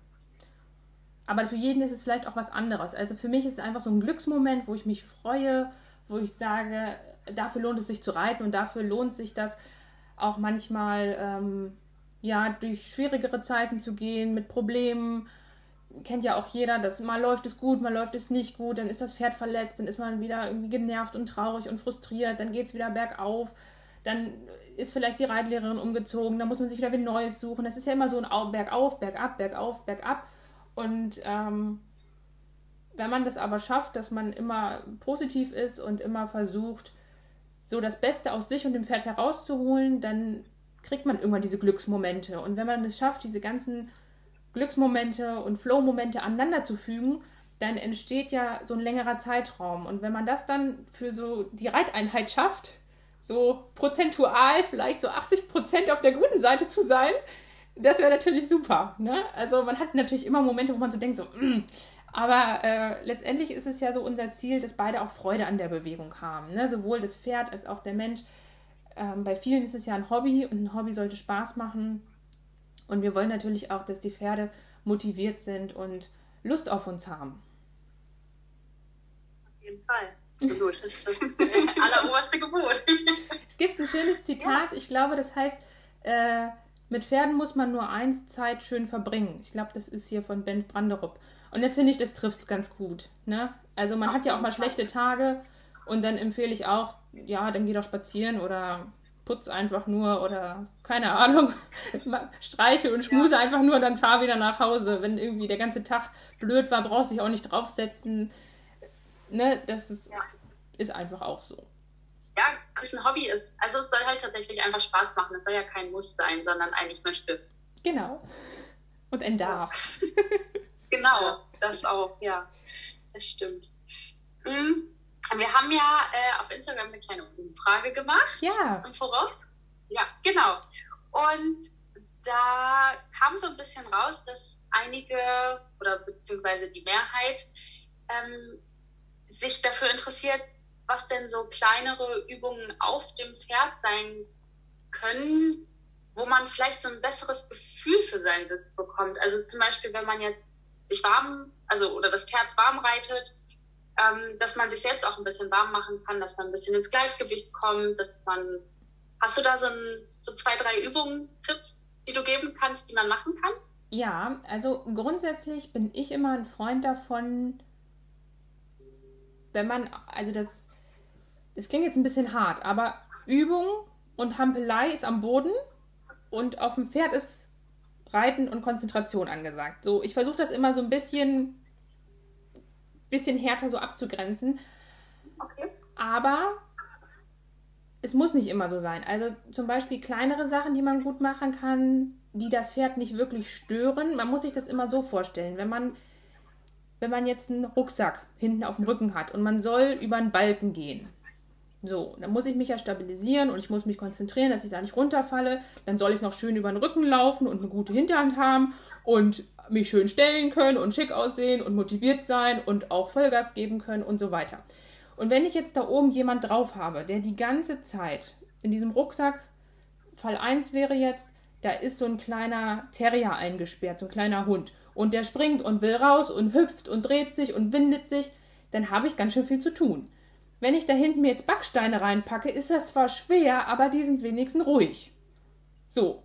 Aber für jeden ist es vielleicht auch was anderes. Also für mich ist es einfach so ein Glücksmoment, wo ich mich freue, wo ich sage, dafür lohnt es sich zu reiten und dafür lohnt sich das auch manchmal ähm, ja durch schwierigere Zeiten zu gehen mit Problemen. Kennt ja auch jeder, dass mal läuft es gut, mal läuft es nicht gut, dann ist das Pferd verletzt, dann ist man wieder irgendwie genervt und traurig und frustriert, dann geht es wieder bergauf, dann ist vielleicht die Reitlehrerin umgezogen, dann muss man sich wieder ein Neues suchen. Das ist ja immer so ein Bergauf, Bergab, Bergauf, Bergab. Und ähm, wenn man das aber schafft, dass man immer positiv ist und immer versucht, so das Beste aus sich und dem Pferd herauszuholen, dann kriegt man irgendwann diese Glücksmomente. Und wenn man es schafft, diese ganzen Glücksmomente und Flow-Momente aneinander zu fügen, dann entsteht ja so ein längerer Zeitraum. Und wenn man das dann für so die Reiteinheit schafft, so prozentual vielleicht so 80 Prozent auf der guten Seite zu sein, das wäre natürlich super. Ne? Also man hat natürlich immer Momente, wo man so denkt, so, mm, aber äh, letztendlich ist es ja so unser Ziel, dass beide auch Freude an der Bewegung haben. Ne? Sowohl das Pferd als auch der Mensch. Ähm, bei vielen ist es ja ein Hobby und ein Hobby sollte Spaß machen. Und wir wollen natürlich auch, dass die Pferde motiviert sind und Lust auf uns haben. Auf jeden Fall. Gut, das ist das [LAUGHS] alleroberste Gebot. es gibt ein schönes Zitat, ich glaube, das heißt, äh, mit Pferden muss man nur eins Zeit schön verbringen. Ich glaube, das ist hier von Ben Branderup. Und jetzt finde ich, das trifft es ganz gut. Ne? Also man hat ja auch mal schlechte Tage Und dann empfehle ich auch, ja, dann geh doch spazieren oder putz einfach nur oder keine Ahnung, [LAUGHS] streiche und schmuse ja. einfach nur, dann fahr wieder nach Hause. Wenn irgendwie der ganze Tag blöd war, brauchst du dich auch nicht draufsetzen. Ne, das ist, ja. ist einfach auch so. Ja, es ein Hobby ist. Also es soll halt tatsächlich einfach Spaß machen. Es soll ja kein Muss sein, sondern eigentlich möchte. Genau. Und ein Darf. [LAUGHS] genau, das auch, ja. Das stimmt. Mhm. Wir haben ja äh, auf Instagram eine kleine Umfrage gemacht. Ja. Im Voraus. Ja, genau. Und da kam so ein bisschen raus, dass einige oder beziehungsweise die Mehrheit ähm, sich dafür interessiert, was denn so kleinere Übungen auf dem Pferd sein können, wo man vielleicht so ein besseres Gefühl für seinen Sitz bekommt. Also zum Beispiel, wenn man jetzt sich warm, also oder das Pferd warm reitet, ähm, dass man sich selbst auch ein bisschen warm machen kann, dass man ein bisschen ins Gleichgewicht kommt, dass man. Hast du da so, ein, so zwei, drei Übungen, Tipps, die du geben kannst, die man machen kann? Ja, also grundsätzlich bin ich immer ein Freund davon, wenn man, also das, das klingt jetzt ein bisschen hart, aber Übung und Hampelei ist am Boden und auf dem Pferd ist Reiten und Konzentration angesagt. So, ich versuche das immer so ein bisschen bisschen härter so abzugrenzen. Okay. Aber es muss nicht immer so sein. Also zum Beispiel kleinere Sachen, die man gut machen kann, die das Pferd nicht wirklich stören. Man muss sich das immer so vorstellen. Wenn man, wenn man jetzt einen Rucksack hinten auf dem Rücken hat und man soll über einen Balken gehen. So, dann muss ich mich ja stabilisieren und ich muss mich konzentrieren, dass ich da nicht runterfalle. Dann soll ich noch schön über den Rücken laufen und eine gute Hinterhand haben und mich schön stellen können und schick aussehen und motiviert sein und auch Vollgas geben können und so weiter. Und wenn ich jetzt da oben jemand drauf habe, der die ganze Zeit in diesem Rucksack, Fall 1 wäre jetzt, da ist so ein kleiner Terrier eingesperrt, so ein kleiner Hund. Und der springt und will raus und hüpft und dreht sich und windet sich, dann habe ich ganz schön viel zu tun. Wenn ich da hinten mir jetzt Backsteine reinpacke, ist das zwar schwer, aber die sind wenigstens ruhig. So.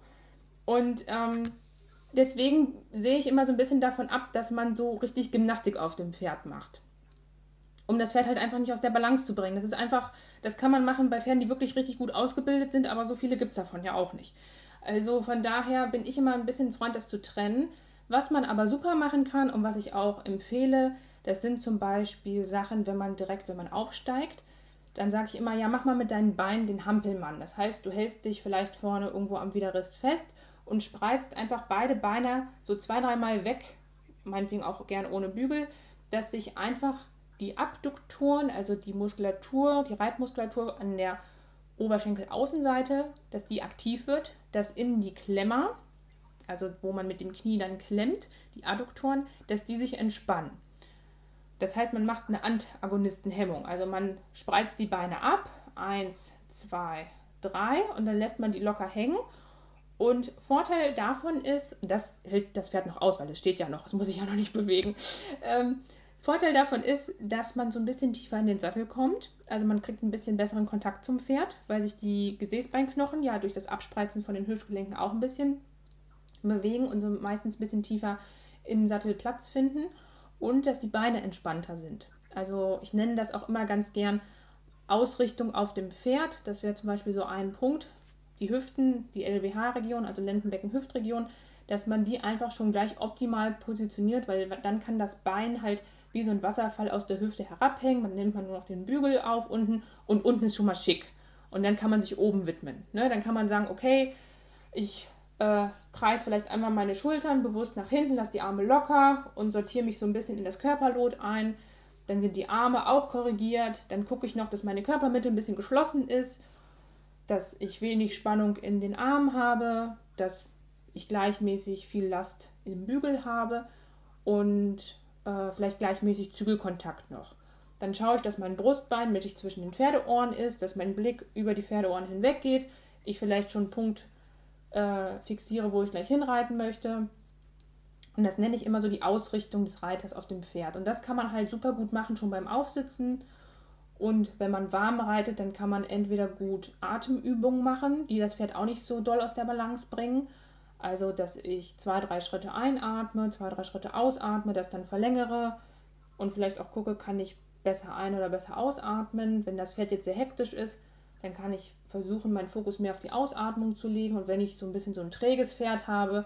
Und ähm, deswegen sehe ich immer so ein bisschen davon ab, dass man so richtig Gymnastik auf dem Pferd macht. Um das Pferd halt einfach nicht aus der Balance zu bringen. Das ist einfach, das kann man machen bei Pferden, die wirklich richtig gut ausgebildet sind, aber so viele gibt es davon ja auch nicht. Also von daher bin ich immer ein bisschen Freund, das zu trennen. Was man aber super machen kann und was ich auch empfehle, das sind zum Beispiel Sachen, wenn man direkt, wenn man aufsteigt, dann sage ich immer, ja, mach mal mit deinen Beinen den Hampelmann. Das heißt, du hältst dich vielleicht vorne irgendwo am Widerrist fest und spreizt einfach beide Beine so zwei, dreimal weg, meinetwegen auch gern ohne Bügel, dass sich einfach die Abduktoren, also die Muskulatur, die Reitmuskulatur an der Oberschenkelaußenseite, dass die aktiv wird, dass innen die Klemmer, also wo man mit dem Knie dann klemmt, die Adduktoren, dass die sich entspannen. Das heißt, man macht eine Antagonistenhemmung. Also man spreizt die Beine ab, eins, zwei, drei, und dann lässt man die locker hängen und Vorteil davon ist, das hält das Pferd noch aus, weil es steht ja noch, es muss sich ja noch nicht bewegen. Ähm, Vorteil davon ist, dass man so ein bisschen tiefer in den Sattel kommt. Also man kriegt ein bisschen besseren Kontakt zum Pferd, weil sich die Gesäßbeinknochen ja durch das Abspreizen von den Hüftgelenken auch ein bisschen bewegen und so meistens ein bisschen tiefer im Sattel Platz finden und dass die Beine entspannter sind. Also ich nenne das auch immer ganz gern Ausrichtung auf dem Pferd. Das wäre zum Beispiel so ein Punkt, die Hüften, die LWH-Region, also Lendenbecken-Hüftregion, dass man die einfach schon gleich optimal positioniert, weil dann kann das Bein halt wie so ein Wasserfall aus der Hüfte herabhängen. Man nimmt man nur noch den Bügel auf unten und unten ist schon mal schick. Und dann kann man sich oben widmen. Ne? Dann kann man sagen, okay, ich äh, kreis vielleicht einmal meine Schultern bewusst nach hinten, lasse die Arme locker und sortiere mich so ein bisschen in das Körperlot ein. Dann sind die Arme auch korrigiert. Dann gucke ich noch, dass meine Körpermitte ein bisschen geschlossen ist dass ich wenig Spannung in den Armen habe, dass ich gleichmäßig viel Last im Bügel habe und äh, vielleicht gleichmäßig Zügelkontakt noch. Dann schaue ich, dass mein Brustbein mittig zwischen den Pferdeohren ist, dass mein Blick über die Pferdeohren hinweg geht, ich vielleicht schon Punkt äh, fixiere, wo ich gleich hinreiten möchte. Und das nenne ich immer so die Ausrichtung des Reiters auf dem Pferd. Und das kann man halt super gut machen, schon beim Aufsitzen und wenn man warm reitet, dann kann man entweder gut Atemübungen machen, die das Pferd auch nicht so doll aus der Balance bringen. Also, dass ich zwei, drei Schritte einatme, zwei, drei Schritte ausatme, das dann verlängere und vielleicht auch gucke, kann ich besser ein- oder besser ausatmen. Wenn das Pferd jetzt sehr hektisch ist, dann kann ich versuchen, meinen Fokus mehr auf die Ausatmung zu legen. Und wenn ich so ein bisschen so ein träges Pferd habe,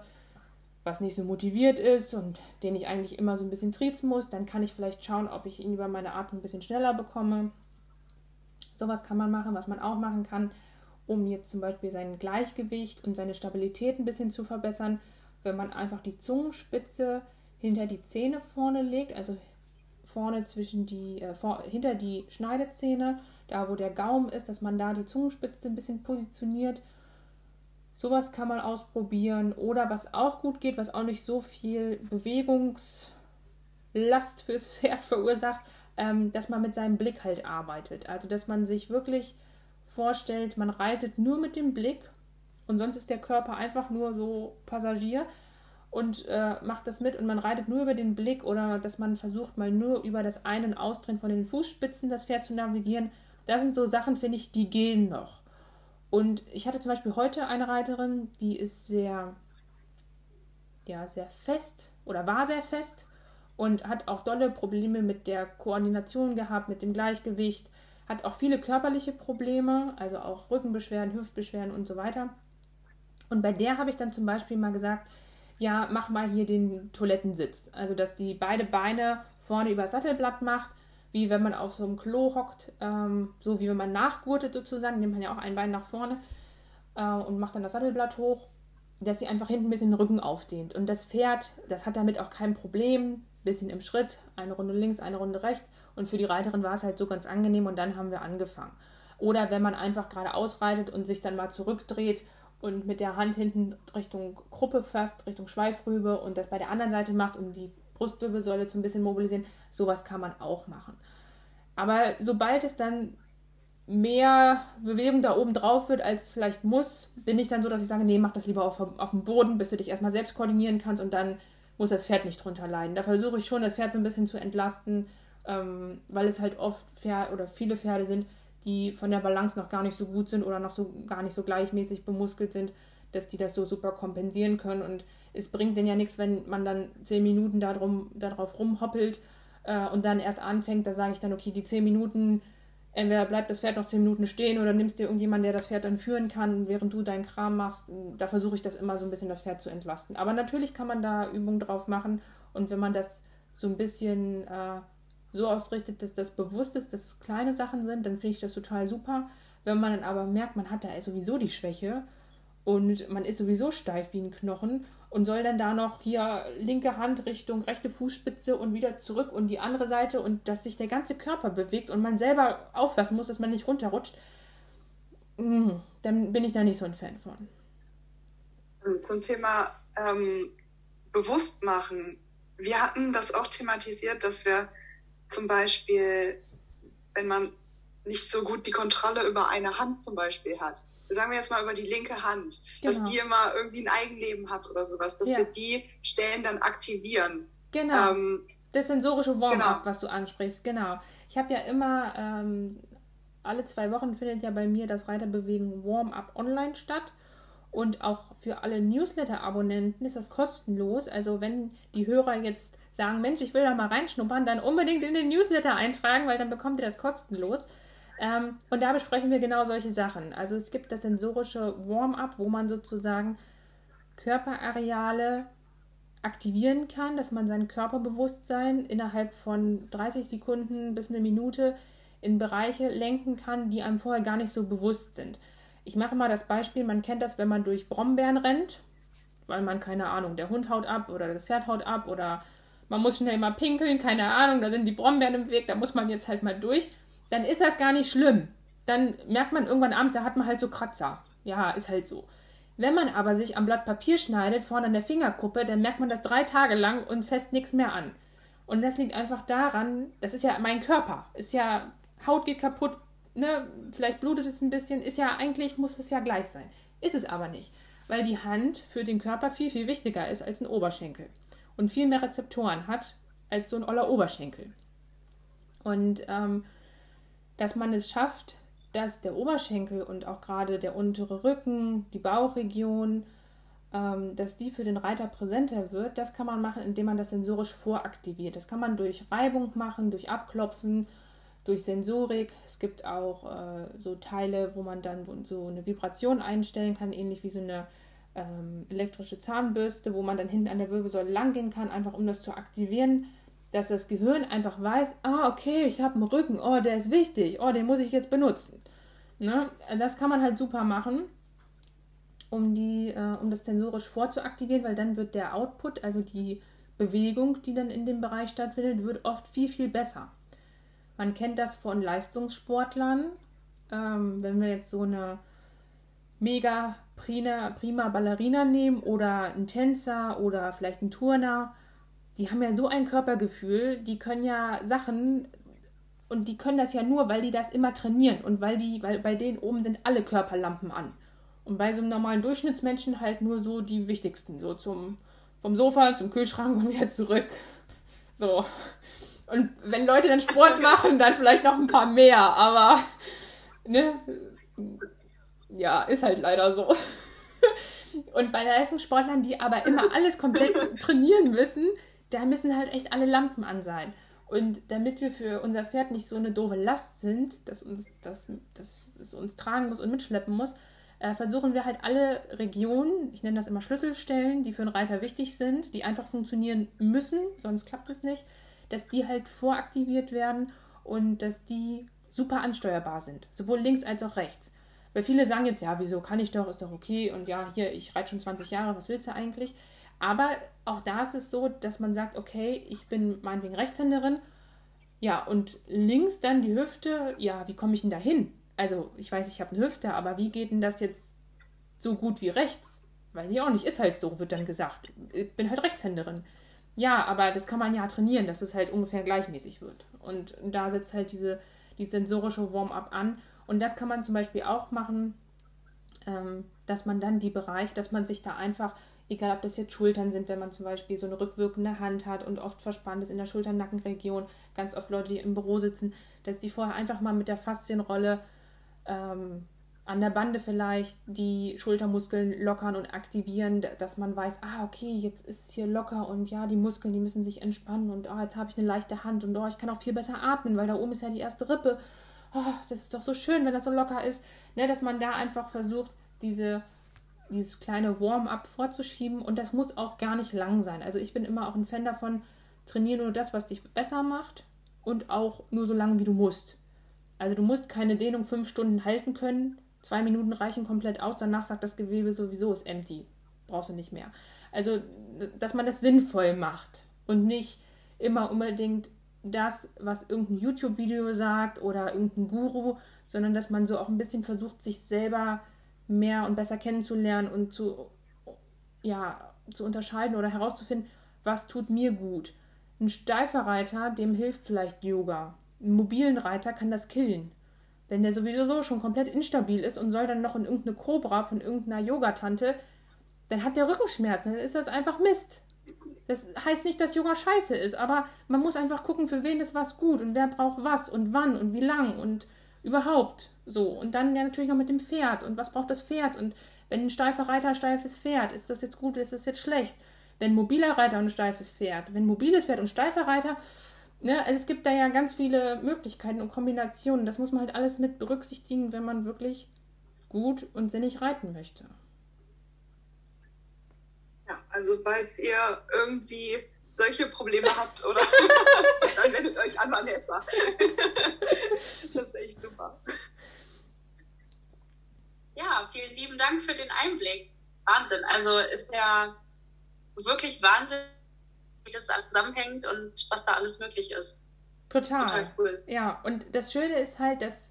was nicht so motiviert ist und den ich eigentlich immer so ein bisschen triezen muss, dann kann ich vielleicht schauen, ob ich ihn über meine Atmung ein bisschen schneller bekomme. Sowas kann man machen, was man auch machen kann, um jetzt zum Beispiel sein Gleichgewicht und seine Stabilität ein bisschen zu verbessern, wenn man einfach die Zungenspitze hinter die Zähne vorne legt, also vorne zwischen die, äh, vor, hinter die Schneidezähne, da wo der Gaumen ist, dass man da die Zungenspitze ein bisschen positioniert. Sowas kann man ausprobieren. Oder was auch gut geht, was auch nicht so viel Bewegungslast fürs [LAUGHS] Pferd verursacht, ähm, dass man mit seinem Blick halt arbeitet. Also dass man sich wirklich vorstellt, man reitet nur mit dem Blick und sonst ist der Körper einfach nur so Passagier und äh, macht das mit und man reitet nur über den Blick oder dass man versucht mal nur über das Ein- und Ausdrehen von den Fußspitzen das Pferd zu navigieren. Das sind so Sachen, finde ich, die gehen noch. Und ich hatte zum Beispiel heute eine Reiterin, die ist sehr, ja, sehr fest oder war sehr fest und hat auch dolle Probleme mit der Koordination gehabt, mit dem Gleichgewicht, hat auch viele körperliche Probleme, also auch Rückenbeschwerden, Hüftbeschwerden und so weiter. Und bei der habe ich dann zum Beispiel mal gesagt, ja, mach mal hier den Toilettensitz. Also, dass die beide Beine vorne über Sattelblatt macht, wie wenn man auf so einem Klo hockt, ähm, so wie wenn man nachgurtet sozusagen, nimmt man ja auch ein Bein nach vorne äh, und macht dann das Sattelblatt hoch, dass sie einfach hinten ein bisschen den Rücken aufdehnt. Und das Pferd, das hat damit auch kein Problem, bisschen im Schritt, eine Runde links, eine Runde rechts. Und für die Reiterin war es halt so ganz angenehm und dann haben wir angefangen. Oder wenn man einfach gerade ausreitet und sich dann mal zurückdreht und mit der Hand hinten Richtung Gruppe fasst, Richtung Schweifrübe und das bei der anderen Seite macht, um die Brustwirbelsäule zu ein bisschen mobilisieren, sowas kann man auch machen. Aber sobald es dann mehr Bewegung da oben drauf wird, als es vielleicht muss, bin ich dann so, dass ich sage, nee, mach das lieber auf, auf dem Boden, bis du dich erstmal selbst koordinieren kannst und dann muss das Pferd nicht drunter leiden. Da versuche ich schon, das Pferd so ein bisschen zu entlasten, ähm, weil es halt oft Pferd oder viele Pferde sind, die von der Balance noch gar nicht so gut sind oder noch so gar nicht so gleichmäßig bemuskelt sind, dass die das so super kompensieren können. Und es bringt denen ja nichts, wenn man dann zehn Minuten darum, darauf rumhoppelt äh, und dann erst anfängt. Da sage ich dann, okay, die zehn Minuten, entweder bleibt das Pferd noch zehn Minuten stehen oder nimmst dir irgendjemanden, der das Pferd dann führen kann, während du deinen Kram machst. Da versuche ich das immer so ein bisschen das Pferd zu entlasten. Aber natürlich kann man da Übungen drauf machen und wenn man das so ein bisschen äh, so ausrichtet, dass das bewusst ist, dass es kleine Sachen sind, dann finde ich das total super. Wenn man dann aber merkt, man hat da sowieso die Schwäche und man ist sowieso steif wie ein Knochen und soll dann da noch hier linke Hand Richtung rechte Fußspitze und wieder zurück und die andere Seite und dass sich der ganze Körper bewegt und man selber aufpassen muss, dass man nicht runterrutscht, mm, dann bin ich da nicht so ein Fan von. Zum Thema ähm, Bewusstmachen. Wir hatten das auch thematisiert, dass wir zum Beispiel, wenn man nicht so gut die Kontrolle über eine Hand zum Beispiel hat, sagen wir jetzt mal über die linke Hand, genau. dass die immer irgendwie ein Eigenleben hat oder sowas, dass ja. wir die Stellen dann aktivieren. Genau. Ähm, das sensorische Warm-up, genau. was du ansprichst, genau. Ich habe ja immer, ähm, alle zwei Wochen findet ja bei mir das Reiterbewegen Warm-up online statt. Und auch für alle Newsletter-Abonnenten ist das kostenlos. Also wenn die Hörer jetzt sagen, Mensch, ich will da mal reinschnuppern, dann unbedingt in den Newsletter eintragen, weil dann bekommt ihr das kostenlos. Ähm, und da besprechen wir genau solche Sachen. Also es gibt das sensorische Warm-up, wo man sozusagen Körperareale aktivieren kann, dass man sein Körperbewusstsein innerhalb von 30 Sekunden bis eine Minute in Bereiche lenken kann, die einem vorher gar nicht so bewusst sind. Ich mache mal das Beispiel, man kennt das, wenn man durch Brombeeren rennt, weil man keine Ahnung, der Hund haut ab oder das Pferd haut ab oder man muss schnell mal pinkeln, keine Ahnung, da sind die Brombeeren im Weg, da muss man jetzt halt mal durch, dann ist das gar nicht schlimm. Dann merkt man irgendwann abends, da hat man halt so Kratzer. Ja, ist halt so. Wenn man aber sich am Blatt Papier schneidet, vorne an der Fingerkuppe, dann merkt man das drei Tage lang und fest nichts mehr an. Und das liegt einfach daran, das ist ja mein Körper. Ist ja, Haut geht kaputt, ne, vielleicht blutet es ein bisschen, ist ja, eigentlich muss es ja gleich sein. Ist es aber nicht. Weil die Hand für den Körper viel, viel wichtiger ist als ein Oberschenkel und viel mehr Rezeptoren hat als so ein oller Oberschenkel. Und ähm, dass man es schafft, dass der Oberschenkel und auch gerade der untere Rücken, die Bauchregion, ähm, dass die für den Reiter präsenter wird, das kann man machen, indem man das sensorisch voraktiviert. Das kann man durch Reibung machen, durch Abklopfen, durch Sensorik. Es gibt auch äh, so Teile, wo man dann so eine Vibration einstellen kann, ähnlich wie so eine ähm, elektrische Zahnbürste, wo man dann hinten an der Wirbelsäule langgehen kann, einfach um das zu aktivieren, dass das Gehirn einfach weiß, ah, okay, ich habe einen Rücken, oh, der ist wichtig, oh, den muss ich jetzt benutzen. Ne? Das kann man halt super machen, um, die, äh, um das sensorisch vorzuaktivieren, weil dann wird der Output, also die Bewegung, die dann in dem Bereich stattfindet, wird oft viel, viel besser. Man kennt das von Leistungssportlern. Ähm, wenn wir jetzt so eine mega prima, prima Ballerina nehmen oder einen Tänzer oder vielleicht einen Turner, die haben ja so ein Körpergefühl, die können ja Sachen und die können das ja nur, weil die das immer trainieren und weil die, weil bei denen oben sind alle Körperlampen an. Und bei so einem normalen Durchschnittsmenschen halt nur so die wichtigsten, so zum vom Sofa zum Kühlschrank und wieder zurück. So. Und wenn Leute dann Sport [LAUGHS] machen, dann vielleicht noch ein paar mehr, aber ne, ja, ist halt leider so. [LAUGHS] Und bei Leistungssportlern, die aber immer [LAUGHS] alles komplett trainieren müssen, da müssen halt echt alle Lampen an sein. Und damit wir für unser Pferd nicht so eine doofe Last sind, dass, uns, dass, dass es uns tragen muss und mitschleppen muss, äh, versuchen wir halt alle Regionen, ich nenne das immer Schlüsselstellen, die für einen Reiter wichtig sind, die einfach funktionieren müssen, sonst klappt es nicht, dass die halt voraktiviert werden und dass die super ansteuerbar sind, sowohl links als auch rechts. Weil viele sagen jetzt, ja, wieso kann ich doch, ist doch okay und ja, hier, ich reite schon 20 Jahre, was willst du eigentlich? Aber auch da ist es so, dass man sagt, okay, ich bin meinetwegen Rechtshänderin, ja, und links dann die Hüfte, ja, wie komme ich denn da hin? Also, ich weiß, ich habe eine Hüfte, aber wie geht denn das jetzt so gut wie rechts? Weiß ich auch nicht, ist halt so, wird dann gesagt. Ich bin halt Rechtshänderin. Ja, aber das kann man ja trainieren, dass es halt ungefähr gleichmäßig wird. Und da setzt halt diese, die sensorische Warm-up an. Und das kann man zum Beispiel auch machen, dass man dann die Bereiche, dass man sich da einfach, egal ob das jetzt Schultern sind, wenn man zum Beispiel so eine rückwirkende Hand hat und oft verspannt ist in der Schultern-Nackenregion, ganz oft Leute, die im Büro sitzen, dass die vorher einfach mal mit der Faszienrolle ähm, an der Bande vielleicht die Schultermuskeln lockern und aktivieren, dass man weiß, ah, okay, jetzt ist es hier locker und ja, die Muskeln, die müssen sich entspannen und oh, jetzt habe ich eine leichte Hand und oh, ich kann auch viel besser atmen, weil da oben ist ja die erste Rippe oh, das ist doch so schön, wenn das so locker ist, ne, dass man da einfach versucht, diese, dieses kleine Warm-up vorzuschieben und das muss auch gar nicht lang sein. Also ich bin immer auch ein Fan davon, trainiere nur das, was dich besser macht und auch nur so lange, wie du musst. Also du musst keine Dehnung fünf Stunden halten können, zwei Minuten reichen komplett aus, danach sagt das Gewebe sowieso ist empty, brauchst du nicht mehr. Also, dass man das sinnvoll macht und nicht immer unbedingt das, was irgendein YouTube-Video sagt oder irgendein Guru, sondern dass man so auch ein bisschen versucht, sich selber mehr und besser kennenzulernen und zu, ja, zu unterscheiden oder herauszufinden, was tut mir gut. Ein steifer Reiter, dem hilft vielleicht Yoga. Ein mobilen Reiter kann das killen. Wenn der sowieso so schon komplett instabil ist und soll dann noch in irgendeine Cobra von irgendeiner Yogatante, dann hat der Rückenschmerzen, dann ist das einfach Mist. Das heißt nicht, dass Yoga scheiße ist, aber man muss einfach gucken, für wen ist was gut und wer braucht was und wann und wie lang und überhaupt so. Und dann ja natürlich noch mit dem Pferd und was braucht das Pferd und wenn ein steifer Reiter steifes Pferd, ist das jetzt gut, ist das jetzt schlecht? Wenn mobiler Reiter und steifes Pferd, wenn mobiles Pferd und steifer Reiter, ne, also es gibt da ja ganz viele Möglichkeiten und Kombinationen. Das muss man halt alles mit berücksichtigen, wenn man wirklich gut und sinnig reiten möchte. Also falls ihr irgendwie solche Probleme habt oder [LAUGHS] dann wendet euch an Vanessa. das ist echt super. Ja, vielen lieben Dank für den Einblick. Wahnsinn. Also ist ja wirklich Wahnsinn, wie das alles zusammenhängt und was da alles möglich ist. Total. Total cool. Ja, und das Schöne ist halt, dass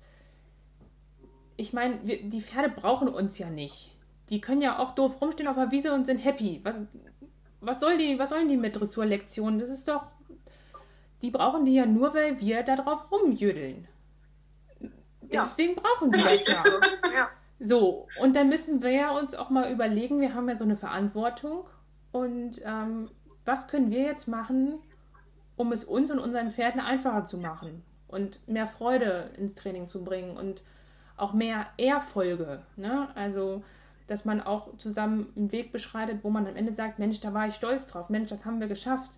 ich meine, die Pferde brauchen uns ja nicht die können ja auch doof rumstehen auf der Wiese und sind happy. Was, was, soll die, was sollen die mit Dressurlektionen? Das ist doch. Die brauchen die ja nur, weil wir da drauf rumjüdeln. Deswegen ja. brauchen die das ja. [LAUGHS] ja. So, und dann müssen wir ja uns auch mal überlegen, wir haben ja so eine Verantwortung. Und ähm, was können wir jetzt machen, um es uns und unseren Pferden einfacher zu machen und mehr Freude ins Training zu bringen und auch mehr Erfolge. Ne? Also dass man auch zusammen einen Weg beschreitet, wo man am Ende sagt, Mensch, da war ich stolz drauf, Mensch, das haben wir geschafft.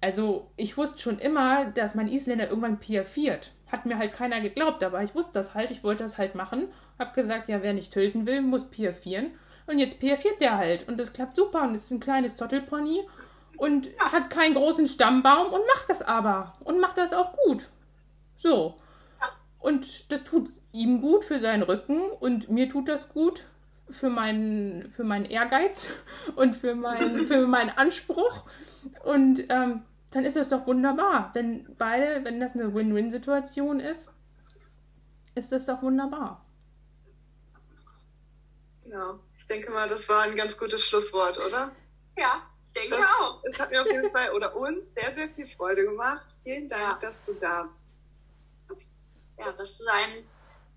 Also ich wusste schon immer, dass mein Isländer irgendwann piafiert. Hat mir halt keiner geglaubt, aber ich wusste das halt, ich wollte das halt machen. Hab gesagt, ja, wer nicht töten will, muss piafieren. Und jetzt piafiert der halt. Und das klappt super. Und es ist ein kleines Zottelpony und hat keinen großen Stammbaum und macht das aber. Und macht das auch gut. So. Und das tut ihm gut für seinen Rücken und mir tut das gut für meinen, für meinen Ehrgeiz und für, mein, für meinen Anspruch. Und ähm, dann ist das doch wunderbar. Wenn beide, wenn das eine Win-Win-Situation ist, ist das doch wunderbar. Ja, ich denke mal, das war ein ganz gutes Schlusswort, oder? Ja, ich denke Das, auch. es hat mir auf jeden Fall oder uns sehr, sehr viel Freude gemacht. Vielen Dank, Ja. dass du da bist. Ja, dass du einen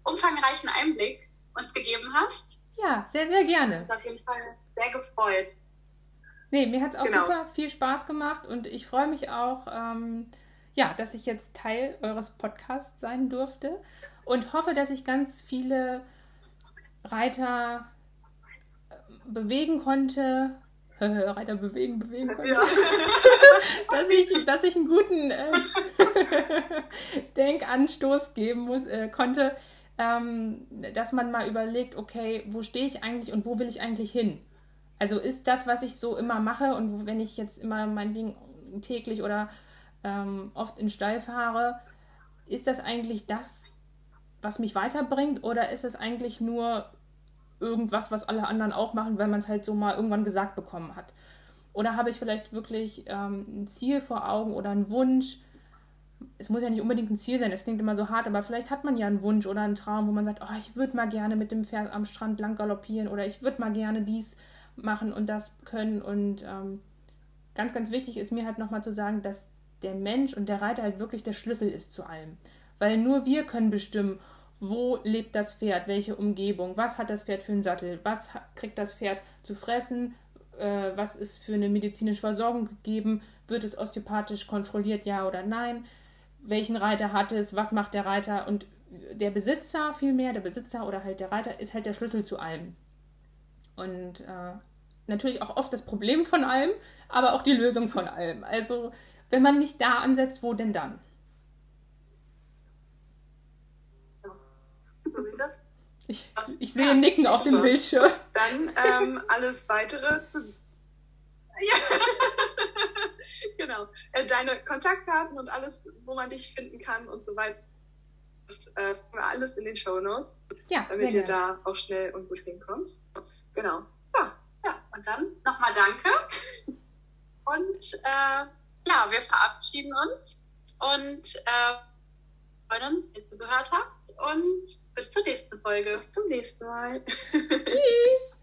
umfangreichen Einblick uns gegeben hast. Ja, sehr, sehr gerne. Uns auf jeden Fall sehr gefreut. Nee, mir hat es auch Genau. super viel Spaß gemacht und ich freue mich auch, ähm, ja, dass ich jetzt Teil eures Podcasts sein durfte und hoffe, dass ich ganz viele Reiter äh, bewegen konnte. [LAUGHS] Reiter bewegen, bewegen konnte. Ja. [LAUGHS] dass, ich, dass ich einen guten äh, [LAUGHS] Denkanstoß geben muss, äh, konnte, ähm, dass man mal überlegt, okay, wo stehe ich eigentlich und wo will ich eigentlich hin? Also ist das, was ich so immer mache und wenn ich jetzt immer meinetwegen täglich oder ähm, oft in Stall fahre, ist das eigentlich das, was mich weiterbringt oder ist es eigentlich nur irgendwas, was alle anderen auch machen, weil man es halt so mal irgendwann gesagt bekommen hat? Oder habe ich vielleicht wirklich ähm, ein Ziel vor Augen oder einen Wunsch? Es muss ja nicht unbedingt ein Ziel sein, es klingt immer so hart, aber vielleicht hat man ja einen Wunsch oder einen Traum, wo man sagt, oh, ich würde mal gerne mit dem Pferd am Strand lang galoppieren oder ich würde mal gerne dies machen und das können. Und ähm, ganz, ganz wichtig ist mir halt nochmal zu sagen, dass der Mensch und der Reiter halt wirklich der Schlüssel ist zu allem. Weil nur wir können bestimmen, wo lebt das Pferd, welche Umgebung, was hat das Pferd für einen Sattel, was kriegt das Pferd zu fressen, äh, was ist für eine medizinische Versorgung gegeben, wird es osteopathisch kontrolliert, ja oder nein, welchen Reiter hat es, was macht der Reiter und der Besitzer vielmehr, der Besitzer oder halt der Reiter ist halt der Schlüssel zu allem. Und äh, natürlich auch oft das Problem von allem, aber auch die Lösung von allem. Also wenn man nicht da ansetzt, wo denn dann? Ich, ich sehe Nicken auf dem. Bildschirm. Dann ähm, alles weitere zu. Ja. Genau. Äh, deine Kontaktdaten und alles, wo man dich finden kann und so weiter. Das äh, finden wir alles in den Show Notes, Ja, damit ihr gerne. da auch schnell und gut hinkommt. Genau. Ja. Ja, und dann nochmal danke. Und äh, ja, wir verabschieden uns und äh, freuen uns, dass ihr zugehört habt. Und bis zur nächsten Folge. Bis zum nächsten Mal. [LAUGHS] Tschüss.